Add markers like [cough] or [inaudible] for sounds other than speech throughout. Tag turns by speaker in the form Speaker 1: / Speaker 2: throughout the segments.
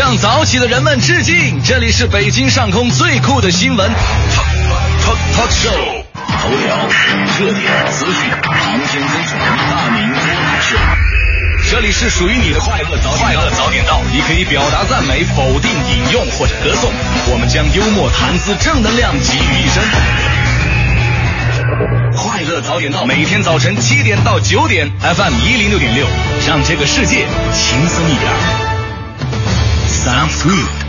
Speaker 1: 向早起的人们致敬！这里是北京上空最酷的新闻 talk talk show，头条、热点、资讯、航天飞船、大明脱口秀。这里是属于你的快乐早快乐早点到，你可以表达赞美、否定、引用或者歌颂，我们将幽默、谈资、正能量集于一身。快乐早点到，每天早晨七点到九点，FM 一零六点六，让这个世界轻松一点。
Speaker 2: South Group.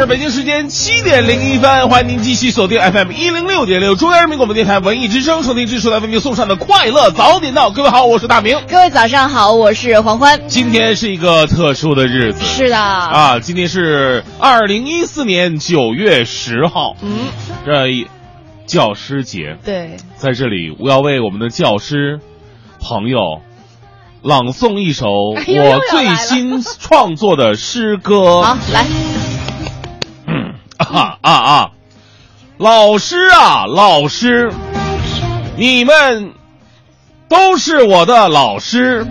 Speaker 2: 是北京时间七点零一分，欢迎您继续锁定 FM 一零六点六中央人民广播电台文艺之声，收听支持来为您送上的快乐早点到。各位好，我是大明。
Speaker 3: 各位早上好，我是黄欢。
Speaker 2: 今天是一个特殊的日子，
Speaker 3: 是的
Speaker 2: 啊，今天是二零一四年九月十号，
Speaker 3: 嗯，
Speaker 2: 这一教师节，
Speaker 3: 对，
Speaker 2: 在这里我要为我们的教师朋友朗诵一首我最新创作的诗歌。
Speaker 3: 好，来，
Speaker 2: 啊啊啊！老师啊，老师，你们都是我的老师，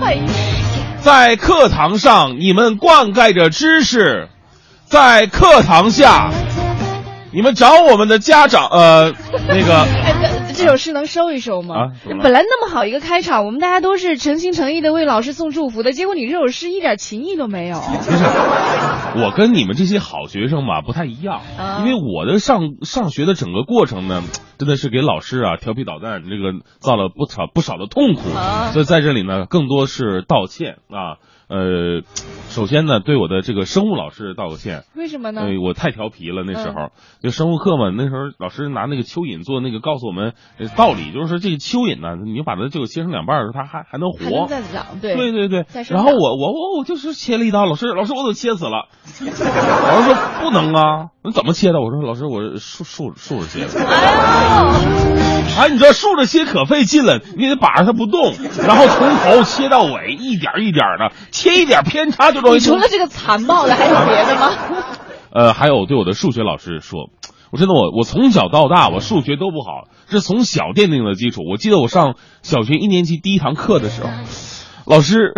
Speaker 2: 在课堂上你们灌溉着知识，在课堂下，你们找我们的家长，呃，那个 [laughs]
Speaker 3: 这首诗能收一收吗？本来那么好一个开场，我们大家都是诚心诚意的为老师送祝福的，结果你这首诗一点情意都没有。[laughs]
Speaker 2: 我跟你们这些好学生吧不太一样，
Speaker 3: 啊
Speaker 2: 因为我的上上学的整个过程呢，真的是给老师啊调皮捣蛋，这个造了不少不少的痛苦，
Speaker 3: 啊
Speaker 2: 所以在这里呢，更多是道歉啊。呃，首先呢，对我的这个生物老师道个歉，
Speaker 3: 为什么呢？
Speaker 2: 呃，我太调皮了，那时
Speaker 3: 嗯
Speaker 2: 候、就生物课嘛，那时候老师拿那个蚯蚓做那个告诉我们呃道理，就是说这个蚯蚓呢，你把它这个切成两半儿，它还还能活，
Speaker 3: 还能再长，对
Speaker 2: 对对对然后我我我我就是切了一刀，老师老师我都切死了，老师说不能啊，你怎么切的？我说老师我竖竖竖着切的，哎，你知道竖着切可费劲了，你得把着它不动，然后从头切到尾，一点儿一点儿的切一点偏差就容易
Speaker 3: 你除了这个残暴的，还有别的吗？[laughs]
Speaker 2: 呃，还有对我的数学老师说，我真的我我从小到大我数学都不好，是从小奠定的基础。我记得我上小学一年级第一堂课的时候，老师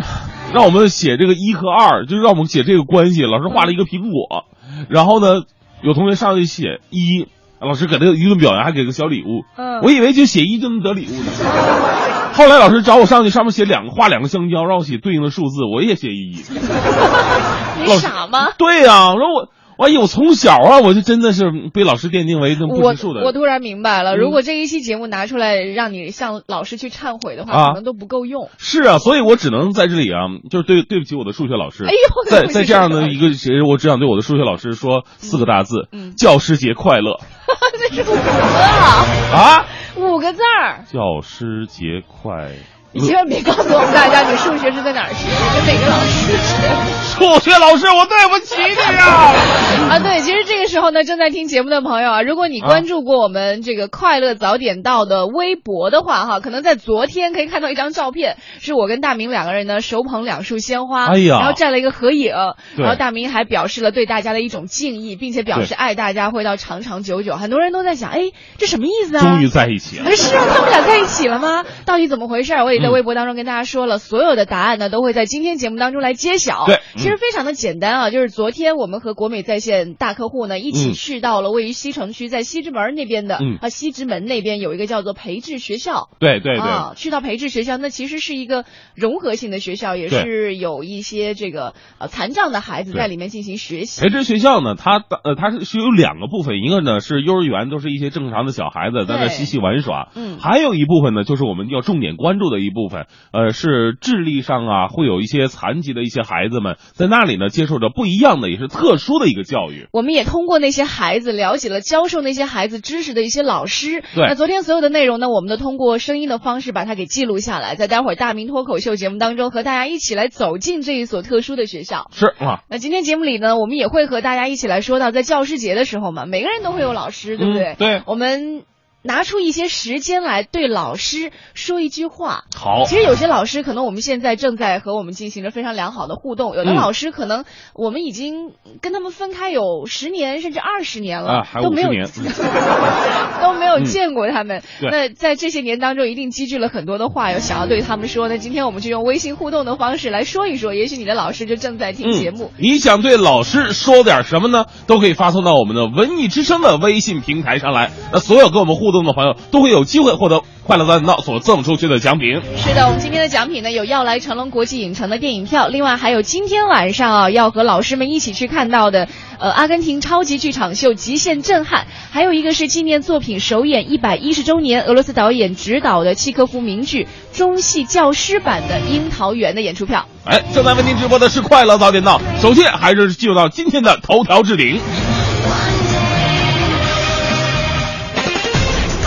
Speaker 2: 让我们写这个一和二，就是让我们写这个关系。老师画了一个苹果，然后呢，有同学上去写一，老师给他一顿表扬，还给个小礼物。
Speaker 3: 嗯
Speaker 2: 我以为就写一就能得礼物呢。后来老师找我上去，上面写两个画两个香蕉，让我写对应的数字，我也写一。[laughs]
Speaker 3: 你傻吗？
Speaker 2: 对呀、我说我，哎呦，我从小啊，我就真的是被老师奠定为那不
Speaker 3: 我
Speaker 2: 识数的。
Speaker 3: 我突然明白了，
Speaker 2: 嗯
Speaker 3: 如果这一期节目拿出来让你向老师去忏悔的话，
Speaker 2: 啊
Speaker 3: 可能都不够用。
Speaker 2: 是啊，所以我只能在这里啊，就是对对不起我的数学老师。
Speaker 3: 哎呦
Speaker 2: 在在这样的一个节日，我只想对我的数学老师说四个大字：
Speaker 3: 嗯
Speaker 2: 教师节快乐 [laughs]
Speaker 3: 这是五个啊，
Speaker 2: 啊！
Speaker 3: 五个字儿。
Speaker 2: 教师节快
Speaker 3: 你千万别告诉我们大家你数学是在哪儿学，跟哪个老师学。[laughs]
Speaker 2: 数学老师，我对不起你呀、[laughs]
Speaker 3: 啊，对，其实这个时候呢，正在听节目的朋友啊，如果你关注过我们这个快乐早点到的微博的话，哈，可能在昨天可以看到一张照片，是我跟大明两个人呢手捧两束鲜花，
Speaker 2: 哎呀
Speaker 3: 然后站了一个合影，然后大明还表示了对大家的一种敬意，并且表示爱大家会到长长久久。很多人都在想，哎，这什么意思啊？
Speaker 2: 终于在一起了。
Speaker 3: 哎，是啊，他们俩在一起了吗？到底怎么回事？我也在
Speaker 2: 嗯。
Speaker 3: 微博当中跟大家说了，所有的答案呢都会在今天节目当中来揭晓。
Speaker 2: 对
Speaker 3: 其实非常的简单啊，就是昨天我们和国美在线大客户呢一起
Speaker 2: 嗯
Speaker 3: 去到了位于西城区在西直门那边的、
Speaker 2: 嗯。
Speaker 3: 啊西直门那边有一个叫做培智学校。
Speaker 2: 对对对，
Speaker 3: 啊，去到培智学校，那其实是一个融合性的学校，也是有一些这个呃残障的孩子在里面进行学习。
Speaker 2: 培智学校呢，它呃它是是有两个部分，一个呢是幼儿园，都是一些正常的小孩子在那嬉戏玩耍，
Speaker 3: 嗯。
Speaker 2: 还有一部分呢就是我们要重点关注的一部分，呃是智力上啊会有一些残疾的一些孩子们在那里呢接受着不一样的也是特殊的一个教育。
Speaker 3: 我们也通过那些孩子了解了教授那些孩子知识的一些老师。
Speaker 2: 对
Speaker 3: 那昨天所有的内容呢，我们都通过声音的方式把它给记录下来，在待会儿大明脱口秀节目当中和大家一起来走进这一所特殊的学校。
Speaker 2: 是啊，
Speaker 3: 那今天节目里呢，我们也会和大家一起来说到，在教师节的时候嘛，每个人都会有老师，对不对？
Speaker 2: 嗯对
Speaker 3: 我们拿出一些时间来对老师说一句话。
Speaker 2: 好，
Speaker 3: 其实有些老师可能我们现在正在和我们进行着非常良好的互动，有的
Speaker 2: 嗯
Speaker 3: 老师可能我们已经跟他们分开有十年甚至二十年了，都没有
Speaker 2: 50年 [laughs]
Speaker 3: 都没有
Speaker 2: 嗯
Speaker 3: 见过他们。
Speaker 2: 对
Speaker 3: 那在这些年当中，一定积聚了很多的话有想要对他们说。那今天我们就用微信互动的方式来说一说，也许你的老师就正在听节目。
Speaker 2: 嗯。你想对老师说点什么呢？都可以发送到我们的文艺之声的微信平台上来。那所有跟我们互动的朋友都会有机会获得快乐早点到所赠出去的奖品。
Speaker 3: 是的，我们今天的奖品呢有要来成龙国际影城的电影票，另外还有今天晚上啊要和老师们一起去看到的呃阿根廷超级剧场秀《极限震撼》，还有一个是纪念作品首演一百一十周年，俄罗斯导演执导的契科夫名剧中戏教师版的《樱桃园》的演出票。
Speaker 2: 哎，正在为您直播的是快乐早点到。首先还是进入到今天的头条置顶。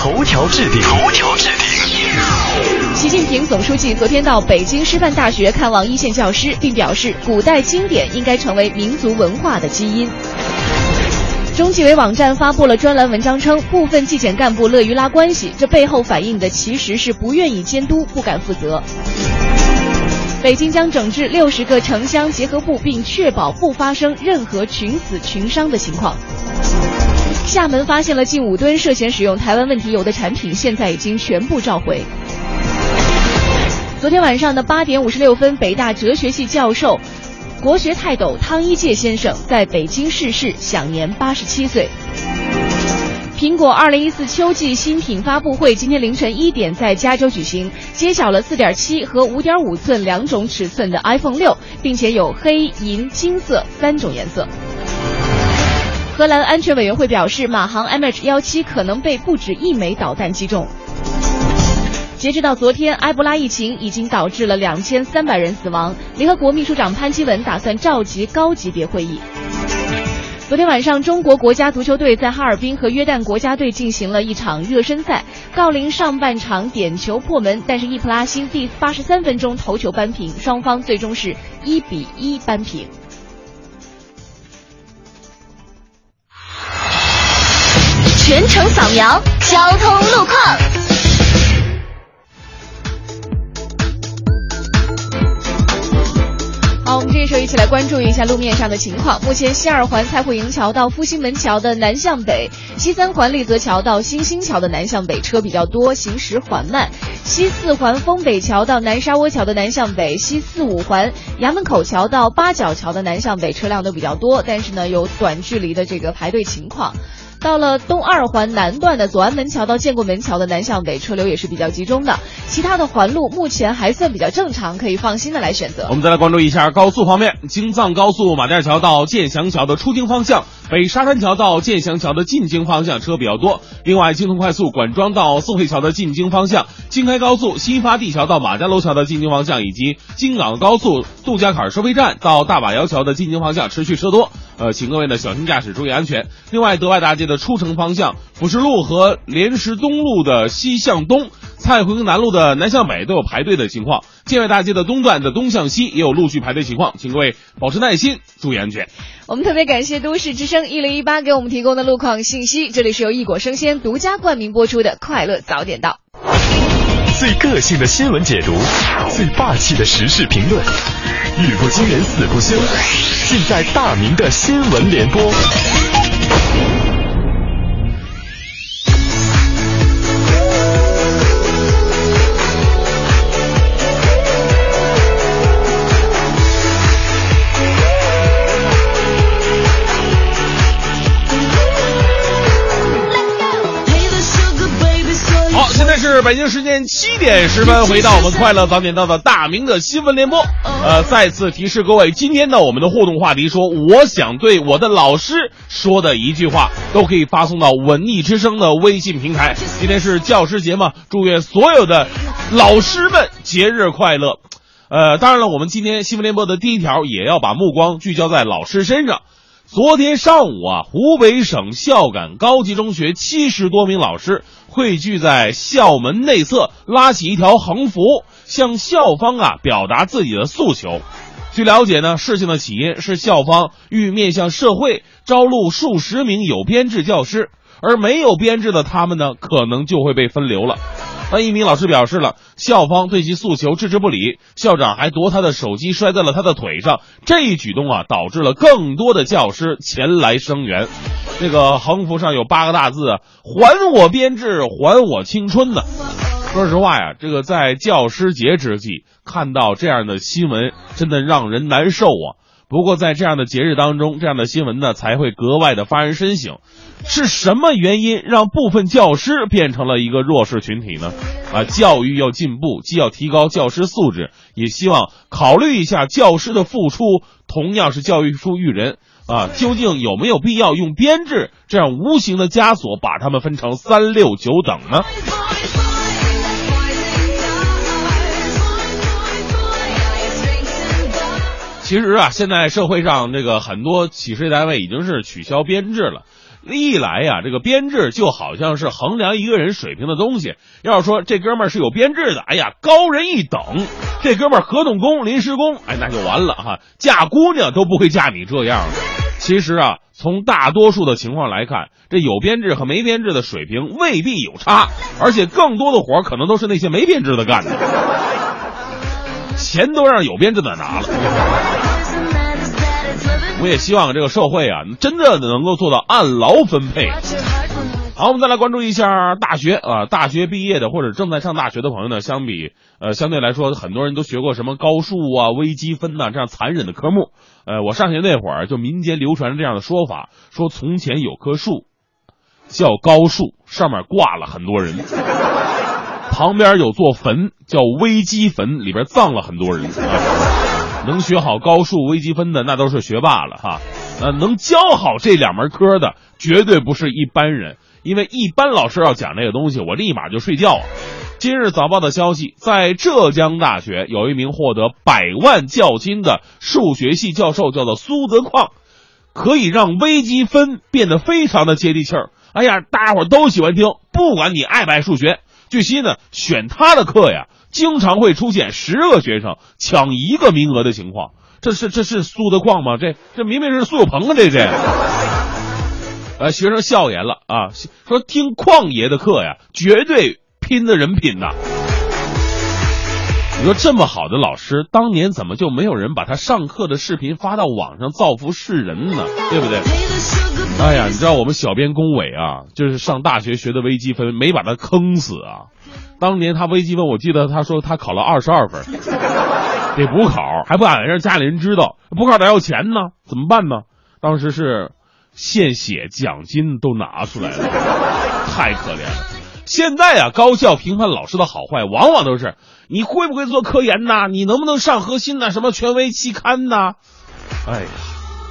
Speaker 1: 头条置顶，头条置顶。
Speaker 3: 习近平总书记昨天到北京师范大学看望一线教师，并表示，古代经典应该成为民族文化的基因。中纪委网站发布了专栏文章称，部分纪检干部乐于拉关系，这背后反映的其实是不愿意监督、不敢负责。北京将整治六十个城乡结合部，并确保不发生任何群死群伤的情况。厦门发现了近五吨涉嫌使用台湾问题油的产品，现在已经全部召回。昨天晚上的八点五十六分，北大哲学系教授、国学泰斗汤一介先生在北京逝世，享年八十七岁。苹果二零一四秋季新品发布会今天凌晨一点在加州举行，揭晓了四点七和五点五寸两种尺寸的 iPhone 六，并且有黑、银、金色三种颜色。荷兰安全委员会表示，马航 MH 幺七可能被不止一枚导弹击中。截止到昨天，埃博拉疫情已经导致了两千三百人死亡。联合国秘书长潘基文打算召集高级别会议。昨天晚上，中国国家足球队在哈尔滨和约旦国家队进行了一场热身赛。郜林上半场点球破门，但是伊普拉辛第八十三分钟头球扳平，双方最终是一比一扳平。
Speaker 4: 全程扫描交通路况。
Speaker 3: 好，我们这时候一起来关注一下路面上的情况。目前西二环蔡慧营桥到复兴门桥的南向北，西三环丽泽桥到新兴桥的南向北车比较多，行驶缓慢。西四环丰北桥到南沙窝桥的南向北，西四五环衙门口桥到八角桥的南向北车辆都比较多，但是呢有短距离的这个排队情况。到了东二环南段的左安门桥到建国门桥的南向北车流也是比较集中的，其他的环路目前还算比较正常，可以放心的来选择
Speaker 2: 我。们再来关注一下高速方面，京藏高速马甸桥到建祥桥的出京方向，北沙山桥到建祥桥的进京方向车比较多。另外，京通快速管庄到四惠桥的进京方向，京开高速新发地桥到马家楼桥的进京方向，以及京港高速杜家坎收费站到大把窑桥的进京方向持续车多。呃，请各位呢小心驾驶，注意安全。另外，德外大街的出城方向，辅石路和莲石东路的西向东。蔡回营南路的南向北都有排队的情况，建外大街的东段的东向西也有陆续排队情况，请各位保持耐心，注意安全。
Speaker 3: 我们特别感谢都市之声一零一八给我们提供的路况信息。这里是由易果生鲜独家冠名播出的《快乐早点到》。
Speaker 1: 最个性的新闻解读，最霸气的时事评论，语不惊人死不休，尽在大明的新闻联播。
Speaker 2: 是北京时间七点十分，回到我们快乐早点到的大明的新闻联播。呃，再次提示各位，今天呢，我们的互动话题说，我想对我的老师说的一句话，都可以发送到文艺之声的微信平台。今天是教师节嘛，祝愿所有的老师们节日快乐。呃，当然了，我们今天新闻联播的第一条也要把目光聚焦在老师身上。昨天上午啊，湖北省孝感高级中学七十多名老师汇聚在校门内侧，拉起一条横幅，向校方啊表达自己的诉求。据了解呢，事情的起因是校方欲面向社会招录数十名有编制教师，而没有编制的他们呢，可能就会被分流了。那一名老师表示了，校方对其诉求置之不理，校长还夺他的手机摔在了他的腿上。这一举动啊，导致了更多的教师前来声援。这个横幅上有八个大字：“还我编制，还我青春”呢。说实话呀，这个在教师节之际看到这样的新闻，真的让人难受啊。不过在这样的节日当中，这样的新闻呢才会格外的发人深省。是什么原因让部分教师变成了一个弱势群体呢？啊，教育要进步，既要提高教师素质，也希望考虑一下教师的付出，同样是教育出育人啊。究竟有没有必要用编制这样无形的枷锁把他们分成三六九等呢？其实啊，现在社会上这个很多企事业单位已经是取消编制了。历来呀，这个编制就好像是衡量一个人水平的东西。要是说这哥们儿是有编制的，哎呀，高人一等；这哥们儿合同工、临时工，哎，那就完了哈。嫁姑娘都不会嫁你这样的。其实啊，从大多数的情况来看，这有编制和没编制的水平未必有差，而且更多的活可能都是那些没编制的干的。钱都让有编制的拿了。我也希望这个社会啊，真的能够做到按劳分配。好，我们再来关注一下大学啊，大学毕业的或者正在上大学的朋友呢，相比呃，相对来说，很多人都学过什么高数啊、微积分呐这样残忍的科目。呃，我上学那会儿，就民间流传这样的说法，说从前有棵树叫高树，上面挂了很多人。旁边有座坟叫微积分，里边葬了很多人。[laughs] 能学好高数、微积分的那都是学霸了哈。呃，能教好这两门科的绝对不是一般人，因为一般老师要讲这个东西，我立马就睡觉。今日早报的消息，在浙江大学有一名获得百万教金的数学系教授，叫做苏德矿，可以让微积分变得非常的接地气儿。哎呀，大家伙都喜欢听，不管你爱不爱数学。据悉呢，选他的课呀，经常会出现十个学生抢一个名额的情况。这是这是苏德矿吗？这这明明是苏有朋啊！这这，呃，学生笑言了啊，说听矿爷的课呀，绝对拼的人品呐。你说这么好的老师，当年怎么就没有人把他上课的视频发到网上造福世人呢？对不对？哎呀，你知道我们小编龚伟啊，就是上大学学的微积分，没把他坑死啊。当年他微积分，我记得他说他考了二十二分，得补考，还不敢让家里人知道，补考得要钱呢，怎么办呢？当时是献血奖金都拿出来了，太可怜了。现在啊，高校评判老师的好坏，往往都是你会不会做科研呐？你能不能上核心呐？什么权威期刊呐？哎呀，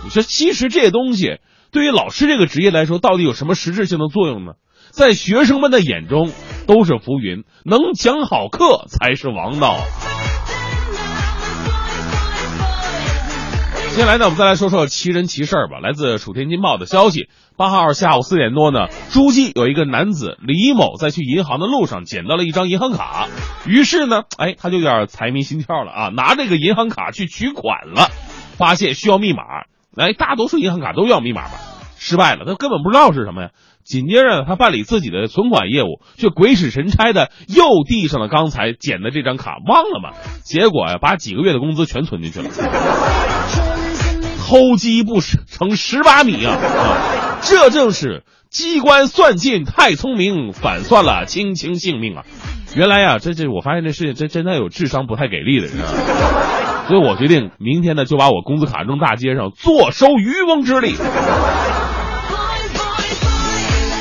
Speaker 2: 你说其实这些东西。对于老师这个职业来说，到底有什么实质性的作用呢？在学生们的眼中都是浮云，能讲好课才是王道。接下来呢，我们再来说说奇人奇事儿吧。来自《楚天津报》的消息，八号下午四点多呢，诸暨有一个男子李某在去银行的路上捡到了一张银行卡，于是呢，哎，他就有点财迷心窍了啊，拿这个银行卡去取款了，发现需要密码。哎，大多数银行卡都要密码吧？失败了，他根本不知道是什么呀。紧接着，他办理自己的存款业务，却鬼使神差的又递上了刚才捡的这张卡，忘了吗？结果呀，把几个月的工资全存进去了。偷鸡不成蚀把米啊！啊，[laughs] 这正是机关算尽太聪明，反算了卿卿性命啊！原来呀，这这我发现这事情真真的有智商不太给力的人啊。[laughs] 所以我决定明天呢，就把我工资卡扔大街上，坐收渔翁之利。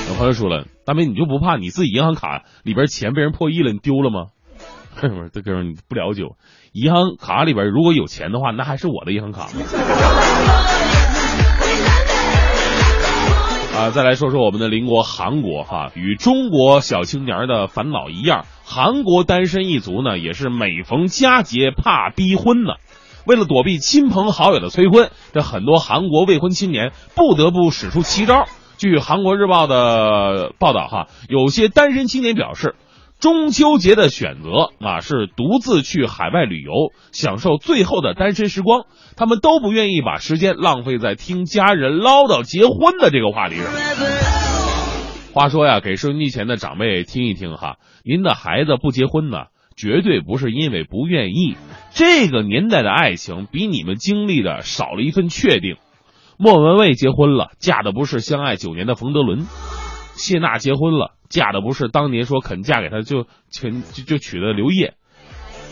Speaker 2: 有朋友说了，大明你就不怕你自己银行卡里边钱被人破译了，你丢了吗？我说，这哥们你不了解我，银行卡里边如果有钱的话，那还是我的银行卡？啊，再来说说我们的邻国韩国哈，与中国小青年的烦恼一样。韩国单身一族呢，也是每逢佳节怕逼婚呢。为了躲避亲朋好友的催婚，这很多韩国未婚青年不得不使出奇招。据韩国日报的报道，哈，有些单身青年表示，中秋节的选择啊是独自去海外旅游，享受最后的单身时光。他们都不愿意把时间浪费在听家人唠叨结婚的这个话题上。
Speaker 5: 话说呀，给收音机前的长辈听一听哈，您的孩子不结婚呢，绝对不是因为不愿意。这个年代的爱情比你们经历的少了一份确定。莫文蔚结婚了，嫁的不是相爱九年的冯德伦；谢娜结婚了，嫁的不是当年说肯嫁给他就肯就就娶的刘烨；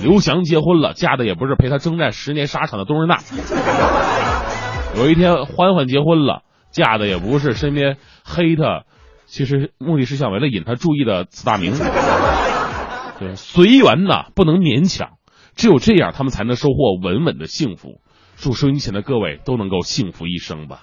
Speaker 5: 刘翔结婚了，嫁的也不是陪他征战十年沙场的冬日娜。有一天，欢欢结婚了，嫁的也不是身边黑他，其实目的是想为了引他注意的此大名。对，随缘呐，不能勉强，只有这样，他们才能收获稳稳的幸福。祝收音前的各位都能够幸福一生吧。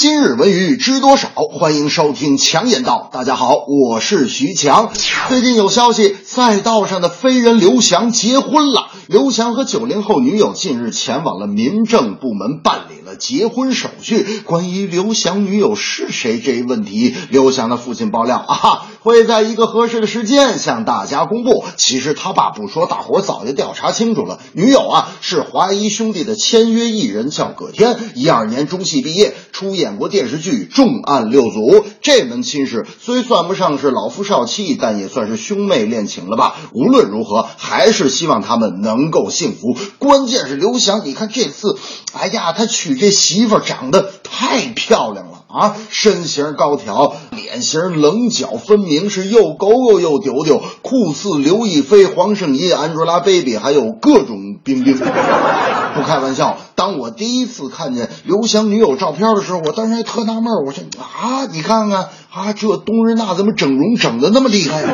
Speaker 6: 今日文娱知多少？欢迎收听强言道。大家好，我是徐强。最近有消息，赛道上的飞人刘翔结婚了。刘翔和九零后女友近日前往了民政部门办理了结婚手续。关于刘翔女友是谁这一问题，刘翔的父亲爆料啊，会在一个合适的时间向大家公布。其实他爸不说，大伙早就调查清楚了。女友啊是华谊兄弟的签约艺人，叫葛天，一二年中戏毕业，出演过电视剧《重案六组》。这门亲事虽算不上是老夫少妻，但也算是兄妹恋情了吧？无论如何，还是希望他们能够幸福。关键是刘翔，你看这次，哎呀，他娶这媳妇长得太漂亮了啊，身形高挑，脸型棱角分明，是又勾勾又丢丢，酷似刘亦菲、黄圣依、Angelababy，还有各种冰冰。不开玩笑，当我第一次看见刘翔女友照片的时候，我当时还特纳闷，我说啊，你看看啊，这冬日娜怎么整容整的那么厉害？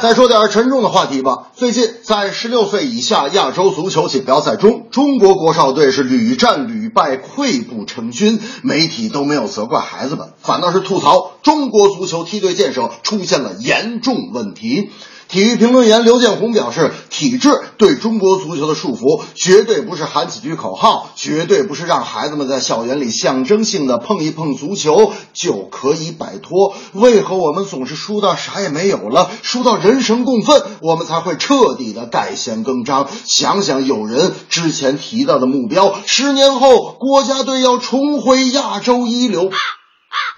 Speaker 6: 再说点沉重的话题吧。最近在十六岁以下亚洲足球锦标赛中，中国国少队是屡战屡败，溃不成军。媒体都没有责怪孩子们，反倒是吐槽中国足球梯队建设出现了严重问题。体育评论员刘建宏表示，体制对中国足球的束缚，绝对不是喊几句口号，绝对不是让孩子们在校园里象征性的碰一碰足球就可以摆脱。为何我们总是输到啥也没有了，输到人神共愤，我们才会彻底的改弦更张？想想有人之前提到的目标，十年后国家队要重回亚洲一流。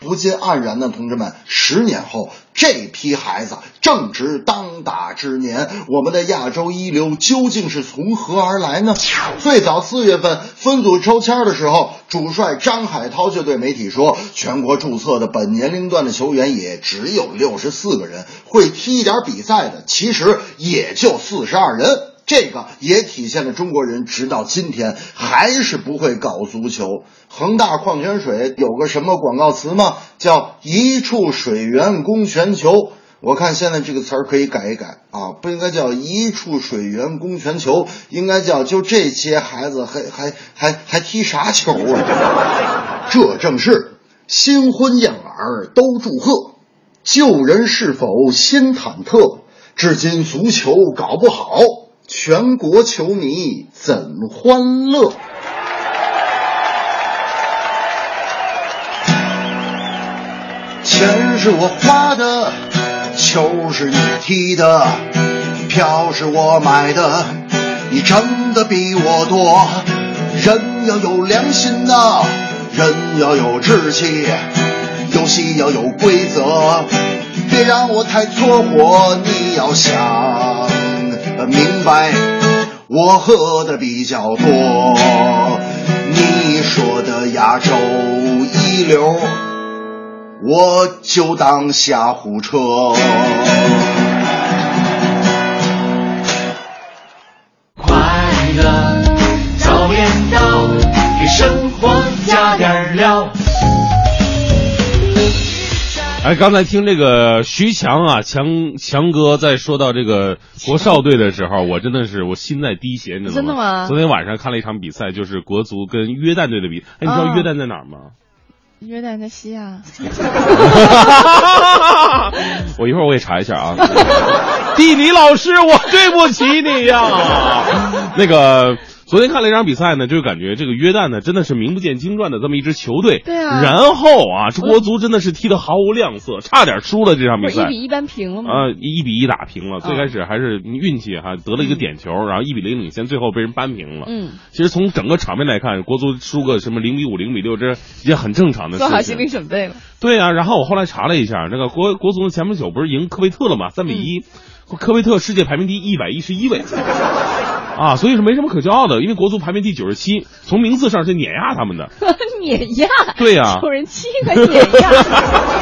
Speaker 6: 不禁黯然呢，同志们，十年后这批孩子正值当打之年，我们的亚洲一流究竟是从何而来呢？最早四月份分组抽签的时候，主帅张海涛就对媒体说，全国注册的本年龄段的球员也只有六十四个人，会踢一点比赛的其实也就四十二人。这个也体现了中国人直到今天还是不会搞足球。恒大矿泉水有个什么广告词吗？叫“一处水源供全球”。我看现在这个词儿可以改一改啊，不应该叫“一处水源供全球”，应该叫“就这些孩子还还还还踢啥球啊？” [laughs] 这正是新婚燕尔都祝贺，旧人是否心忐忑？至今足球搞不好。全国球迷怎欢乐？钱是我花的，球是你踢的，票是我买的，你挣的比我多。人要有良心呐，人要有志气，游戏要有规则，别让我太搓火。你要想。明白，我喝的比较多。你说的亚洲一流，我就当瞎胡扯。
Speaker 5: 快乐早点到，给生活加点料。
Speaker 2: 哎，刚才听这个徐强啊，强强哥在说到这个国少队的时候，我真的是我心在滴血，你知道吗？
Speaker 3: 真的吗
Speaker 2: 昨天晚上看了一场比赛，就是国足跟约旦队的比。哎，你知道
Speaker 3: 啊
Speaker 2: 约旦在哪儿吗？
Speaker 3: 约旦在西亚，[laughs]
Speaker 2: 我一会儿我也查一下啊。[laughs] 地理老师，我对不起你呀。那个。昨天看了一场比赛呢，就是感觉这个约旦呢真的是名不见经传的这么一支球队。
Speaker 3: 对啊
Speaker 2: 然后啊，这国足真的是踢得毫无亮色，差点输了这场比赛。
Speaker 3: 一比一扳平了吗？
Speaker 2: 啊，一比一打平了。最
Speaker 3: 嗯
Speaker 2: 开始还是运气哈，得了一个点球，然后一比零领先，最后被人扳平了。
Speaker 3: 嗯，
Speaker 2: 其实从整个场面来看，国足输个什么零比五、零比六，这也很正常的
Speaker 3: 做好。心理准备了。
Speaker 2: 对啊，然后我后来查了一下，那个国国足的前不久不是赢科威特了吗？三比一、
Speaker 3: 嗯
Speaker 2: 科威特世界排名第一百一十一位。啊，所以是没什么可骄傲的，因为国足排名第九十七，从名次上是碾压他们的。[laughs]
Speaker 3: 碾压，[laughs]
Speaker 2: 对呀
Speaker 3: 有人气还碾压。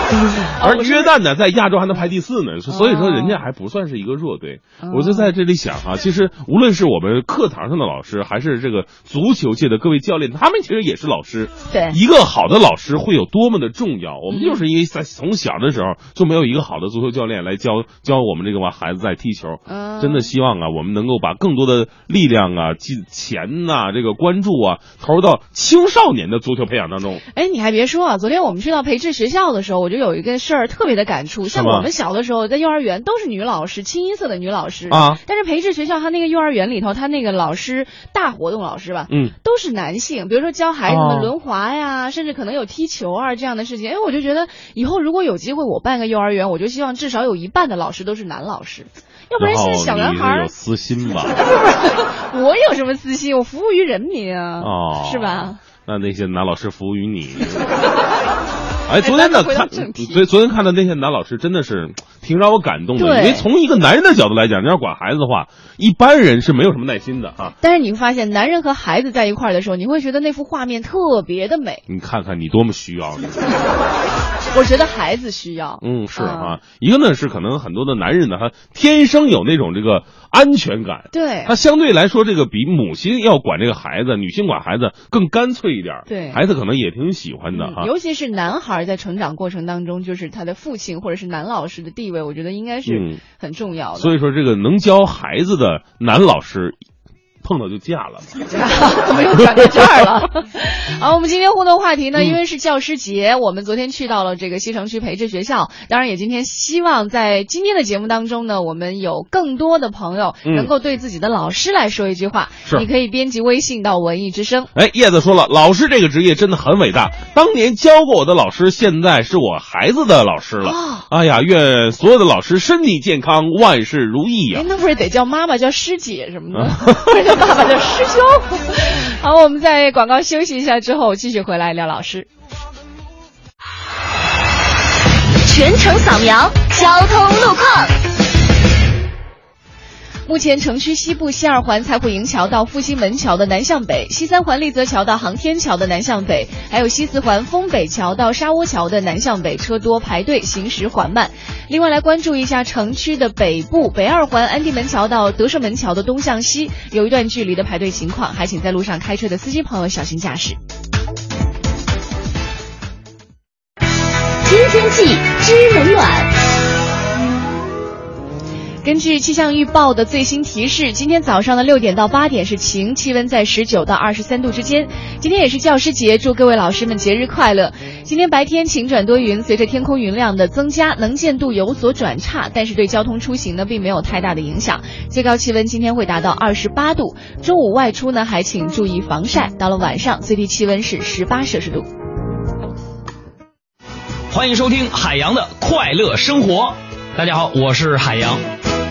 Speaker 3: [laughs]
Speaker 2: 而约旦呢，在亚洲还能排第四呢，所以说人家还不算是一个弱队。
Speaker 3: 哦
Speaker 2: 我就在这里想哈、其实无论是我们课堂上的老师，还是这个足球界的各位教练，他们其实也是老师。
Speaker 3: 对
Speaker 2: 一个好的老师会有多么的重要？我们就是因为在从小的时候就没有一个好的足球教练来教教我们这个吧孩子在踢球。
Speaker 3: 嗯
Speaker 2: 真的希望啊，我们能够把更多的力量啊、金钱呐、这个关注啊，投入到青少年的足球培养当中。
Speaker 3: 哎，你还别说啊，昨天我们去到培智学校的时候，我就有一个事儿特别的感触，像我们小的时候在幼儿园都是女老师，清一色的女老师
Speaker 2: 啊。
Speaker 3: 但是培智学校他那个幼儿园里头，他那个老师大活动老师吧，
Speaker 2: 嗯，
Speaker 3: 都是男性，比如说教孩子
Speaker 2: 哦
Speaker 3: 们轮滑呀，甚至可能有踢球啊这样的事情。哎，我就觉得以后如果有机会我办个幼儿园，我就希望至少有一半的老师都是男老师，要不然现在小男孩
Speaker 2: 有私心吧？[laughs]
Speaker 3: 我有什么私心？我服务于人民啊，
Speaker 2: 哦，
Speaker 3: 是吧？？
Speaker 2: 那那些男老师服务于你。[laughs] 哎，昨天呢看，昨昨天看的那些男老师真的是挺让我感动的，因为从一个男人的角度来讲，你要管孩子的话，一般人是没有什么耐心的啊。
Speaker 3: 但是你会发现，男人和孩子在一块儿的时候，你会觉得那幅画面特别的美。
Speaker 2: 你看看你多么需要呢。[laughs]
Speaker 3: 我觉得孩子需要，
Speaker 2: 嗯，是啊，一个呢是可能很多的男人呢，他天生有那种这个安全感，
Speaker 3: 对
Speaker 2: 他相对来说这个比母亲要管这个孩子，女性管孩子更干脆一点儿，
Speaker 3: 对
Speaker 2: 孩子可能也挺喜欢的哈。
Speaker 3: 嗯尤其是男孩在成长过程当中，就是他的父亲或者是男老师的地位，我觉得应该
Speaker 2: 嗯
Speaker 3: 是很重要的。
Speaker 2: 所以说，这个能教孩子的男老师，碰到就嫁了。
Speaker 3: 怎么又转到这儿了？[laughs] 好，我们今天互动话题
Speaker 2: 嗯
Speaker 3: 呢，因为是教师节，我们昨天去到了这个西城区培智学校，当然也今天希望在今天的节目当中呢，我们有更多的朋友
Speaker 2: 嗯
Speaker 3: 能够对自己的老师来说一句话。
Speaker 2: 是
Speaker 3: 你可以编辑微信到文艺之声。
Speaker 2: 哎，叶子说了，老师这个职业真的很伟大。当年教过我的老师，现在是我孩子的老师了。
Speaker 3: 哦
Speaker 2: 哎呀，愿所有的老师身体健康，万事如意呀、
Speaker 3: 哎，那不是得叫妈妈叫师姐什么的，[laughs] 爸爸叫师兄。好，我们在广告休息一下之后，继续回来聊老师。
Speaker 4: 全程扫描交通路况。
Speaker 3: 目前城区西部西二环财虎营桥到复兴门桥的南向北，西三环丽泽桥到航天桥的南向北，还有西四环丰北桥到沙窝桥的南向北车多排队，行驶缓慢。另外来关注一下城区的北部，北二环安定门桥到德胜门桥的东向西有一段距离的排队情况，还请在路上开车的司机朋友小心驾驶。
Speaker 4: 知天气，知冷暖。
Speaker 3: 根据气象预报的最新提示，今天早上的六点到八点是晴，气温在十九到二十三度之间。今天也是教师节，祝各位老师们节日快乐。今天白天晴转多云，随着天空云量的增加，能见度有所转差，但是对交通出行呢并没有太大的影响。最高气温今天会达到二十八度，中午外出呢还请注意防晒。到了晚上，最低气温是十八摄氏度。
Speaker 1: 欢迎收听海洋的快乐生活。大家好，我是海洋。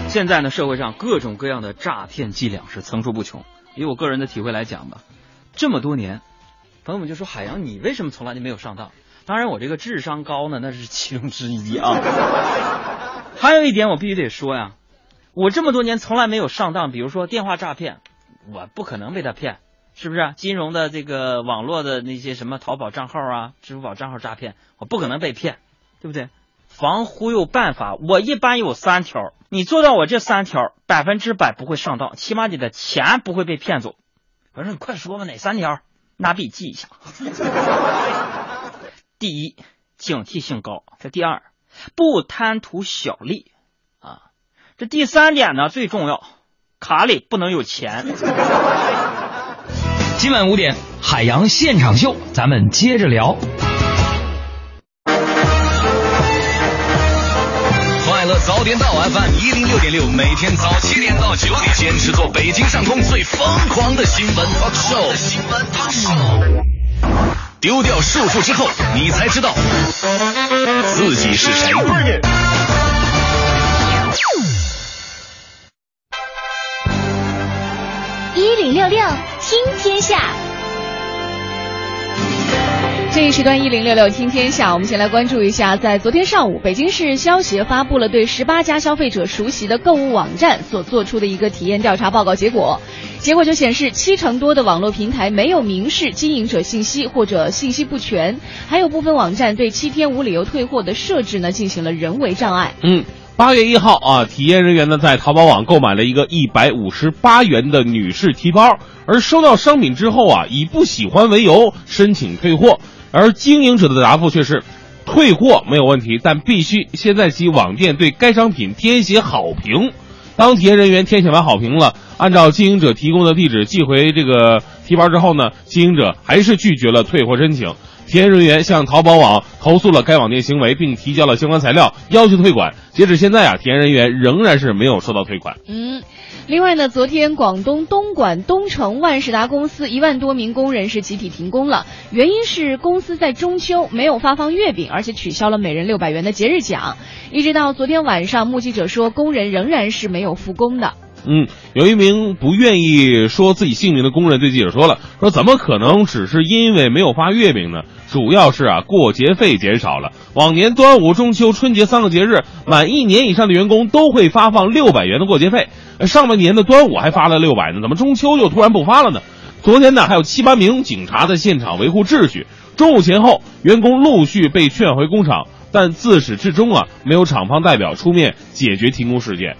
Speaker 7: 现在呢，社会上各种各样的诈骗伎俩是层出不穷。以我个人的体会来讲吧，这么多年，朋友们就说海洋，你为什么从来就没有上当？当然，我这个智商高呢，那是其中之一啊。[laughs] 还有一点，我必须得说呀，我这么多年从来没有上当。比如说电话诈骗，我不可能被他骗，是不是？金融的这个网络的那些什么淘宝账号啊、支付宝账号诈骗，我不可能被骗，对不对？防忽悠办法，我一般有三条。你做到我这三条，百分之百不会上当，起码你的钱不会被骗走。我说你快说吧，哪三条？拿笔记一下。[laughs] 第一，警惕性高；这第二，不贪图小利啊；这第三点呢最重要，卡里不能有钱。
Speaker 1: 今晚五点，海洋现场秀，咱们接着聊。早点到 FM 一零六点六，每天早七点到九点，坚持做北京上空最疯狂的新闻 talk show。新闻 talk show。丢掉束缚之后，你才知道自己是谁。
Speaker 4: 一零六六听天下，
Speaker 3: 这一时段一零六六听天下，我们先来关注一下，在昨天上午，北京市消协发布了对十八家消费者熟悉的购物网站所做出的一个体验调查报告结果。结果就显示，七成多的网络平台没有明示经营者信息或者信息不全，还有部分网站对七天无理由退货的设置呢进行了人为障碍。
Speaker 2: 嗯，八月一号啊，体验人员呢在淘宝网购买了一个一百五十八元的女士提包，而收到商品之后啊，以不喜欢为由申请退货，而经营者的答复却是。退货没有问题，但必须先在其网店对该商品填写好评。当体验人员填写完好评了，按照经营者提供的地址寄回这个提包之后呢，经营者还是拒绝了退货申请。体验人员向淘宝网投诉了该网店行为，并提交了相关材料，要求退款。截止现在啊，体验人员仍然是没有收到退款。
Speaker 3: 嗯，另外呢，昨天广东东莞东城万事达公司一万多名工人是集体停工了，原因是公司在中秋没有发放月饼，而且取消了每人六百元的节日奖。一直到昨天晚上，目击者说工人仍然是没有复工的。
Speaker 2: 嗯，有一名不愿意说自己姓名的工人对记者说了：“说怎么可能只是因为没有发月饼呢？主要是啊，过节费减少了。往年端午、中秋、春节三个节日，满一年以上的员工都会发放六百元的过节费。上半年的端午还发了六百呢，怎么中秋又突然不发了呢？昨天呢，还有七八名警察在现场维护秩序。中午前后，员工陆续被劝回工厂，但自始至终啊，没有厂方代表出面解决停工事件。”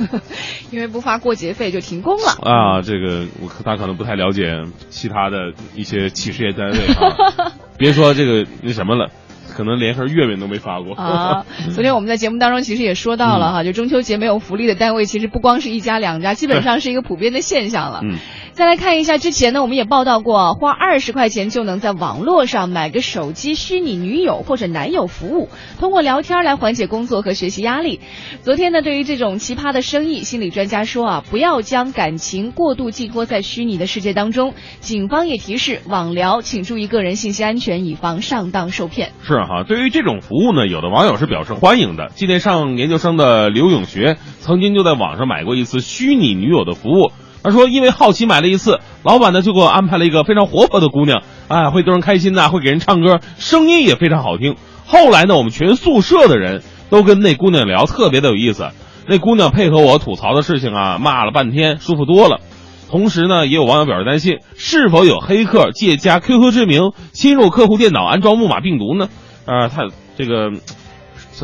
Speaker 2: [laughs]
Speaker 3: 因为不发过节费就停工了。
Speaker 2: 啊，这个我他可能不太了解其他的一些企事业单位啊，[laughs] 别说这个那什么了，可能连盒月饼都没发过。
Speaker 3: 啊，昨天我们在节目当中其实也说到了哈，就中秋节没有福利的单位，其实不光是一家两家，基本上是一个普遍的现象了。
Speaker 2: 嗯，
Speaker 3: 再来看一下，之前呢，我们也报道过，花二十块钱就能在网络上买个手机虚拟女友或者男友服务，通过聊天来缓解工作和学习压力。昨天呢，对于这种奇葩的生意，心理专家说啊，不要将感情过度寄托在虚拟的世界当中。警方也提示，网聊请注意个人信息安全，以防上当受骗。
Speaker 2: 是哈，对于这种服务呢，有的网友是表示欢迎的。今年上研究生的刘永学曾经就在网上买过一次虚拟女友的服务。他说，因为好奇买了一次，老板呢就给我安排了一个非常活泼的姑娘，哎，会逗人开心呐、会给人唱歌，声音也非常好听。后来呢，我们全宿舍的人都跟那姑娘聊，特别的有意思。那姑娘配合我吐槽的事情啊，骂了半天，舒服多了。同时呢，也有网友表示担心，是否有黑客借加 QQ 之名侵入客户电脑，安装木马病毒呢？啊、他这个，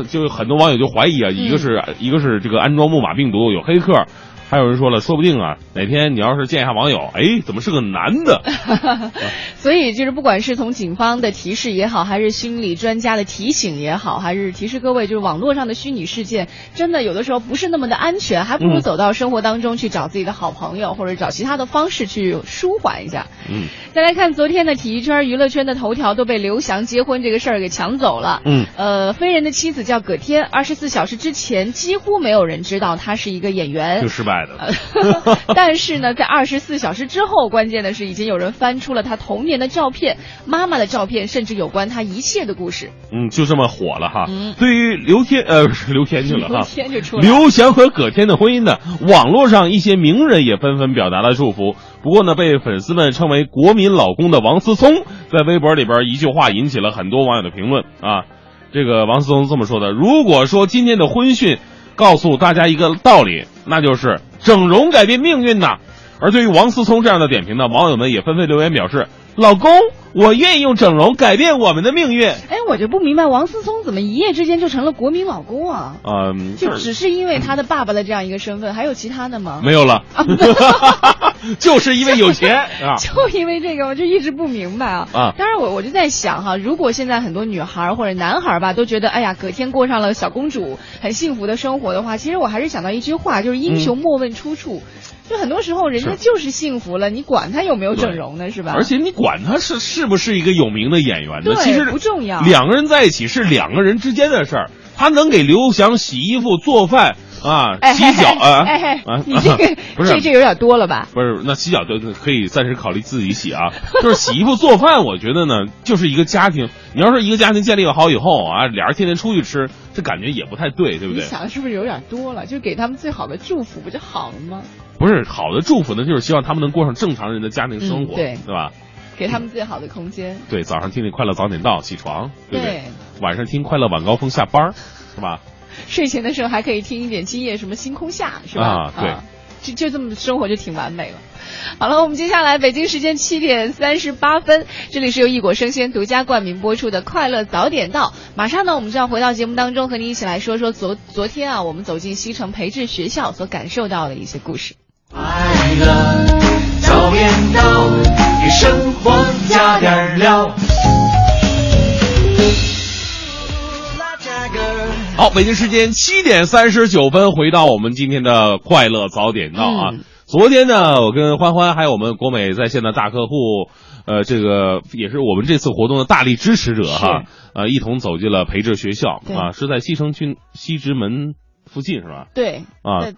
Speaker 2: 就有很多网友就怀疑啊，一个是、一个是这个安装木马病毒有黑客，还有人说了，说不定啊，哪天你要是见一下网友，哎，怎么是个男的？[laughs]
Speaker 3: 所以就是不管是从警方的提示也好，还是心理专家的提醒也好，还是提示各位，就是网络上的虚拟事件，真的有的时候不是那么的安全，还不如
Speaker 2: 嗯
Speaker 3: 走到生活当中去找自己的好朋友，或者找其他的方式去舒缓一下。
Speaker 2: 嗯
Speaker 3: 再来看昨天的体育圈、娱乐圈的头条都被刘翔结婚这个事儿给抢走了。
Speaker 2: 嗯，
Speaker 3: 呃，飞人的妻子叫葛天，二十四小时之前几乎没有人知道他是一个演员
Speaker 2: 就。失败的。[laughs]
Speaker 3: 但是呢，在二十四小时之后，关键的是已经有人翻出了他童年的照片、妈妈的照片，甚至有关他一切的故事。
Speaker 2: 嗯，就这么火了哈。
Speaker 3: 嗯
Speaker 2: 对于刘天呃是 [laughs] 刘天去了
Speaker 3: 刘
Speaker 2: 哈，
Speaker 3: 天就出来了
Speaker 2: 刘翔和葛天的婚姻呢，网络上一些名人也纷纷表达了祝福。不过呢，被粉丝们称为“国民老公”的王思聪，在微博里边一句话引起了很多网友的评论啊。这个王思聪这么说的：“如果说今天的婚讯告诉大家一个道理，那就是整容改变命运呐。”而对于王思聪这样的点评呢，网友们也纷纷留言表示：“老公，我愿意用整容改变我们的命运。”
Speaker 3: 哎，我就不明白王思聪怎么一夜之间就成了国民老公啊？
Speaker 2: 嗯，
Speaker 3: 就只是因为他的爸爸的这样一个身份，还有其他的吗？
Speaker 2: 没有了，[laughs] 就是因为有钱啊。[laughs]
Speaker 3: 就因为这个，我就一直不明白啊。
Speaker 2: 啊
Speaker 3: 当然我我就在想哈，如果现在很多女孩儿或者男孩儿吧，都觉得哎呀，葛天过上了小公主很幸福的生活的话，其实我还是想到一句话，就是英雄莫问出处。就很多时候人家就是幸福了，你管他有没有整容呢，是吧？
Speaker 2: 而且你管他是是不是一个有名的演员呢？其实
Speaker 3: 不重要
Speaker 2: 两个人在一起是两个人之间的事儿。他能给刘翔洗衣服、做饭啊、
Speaker 3: 哎
Speaker 2: 洗脚啊
Speaker 3: 哎哎
Speaker 2: 啊，
Speaker 3: 你这个
Speaker 2: 不是
Speaker 3: 这这有点多了吧？
Speaker 2: 不是，那洗脚就可以暂时考虑自己洗啊。[laughs] 就是洗衣服、做饭，我觉得呢，就是一个家庭。你要是一个家庭建立好以后啊，俩人天天出去吃，这感觉也不太对，对不对
Speaker 3: 你
Speaker 2: 对？
Speaker 3: 想的是不是有点多了？就给他们最好的祝福不就好了吗？
Speaker 2: 不是好的祝福呢，就是希望他们能过上正常人的家庭生活，
Speaker 3: 嗯对
Speaker 2: 对吧？
Speaker 3: 给他们最好的空间。
Speaker 2: 对，早上听听快乐早点到，起床，对不对？
Speaker 3: 对
Speaker 2: 晚上听快乐晚高峰下班，是吧？
Speaker 3: 睡前的时候还可以听一点今夜什么星空下，是吧？
Speaker 2: 啊对
Speaker 3: 就就这么生活就挺完美了。好了，我们接下来北京时间七点三十八分，这里是由异果生鲜独家冠名播出的《快乐早点到》。马上呢，我们就要回到节目当中，和您一起来说说昨昨天啊，我们走进西城培智学校所感受到的一些故事。
Speaker 8: 快乐早点到，给生活加点料。
Speaker 2: 好，北京时间七点三十九分，回到我们今天的快乐早点到啊。
Speaker 3: 嗯
Speaker 2: 昨天呢，我跟欢欢还有我们国美在线的大客户，呃，这个也是我们这次活动的大力支持者哈，呃，一同走进了培智学校啊，是在西城区西直门附近是吧？
Speaker 3: 对
Speaker 2: 啊
Speaker 3: 在，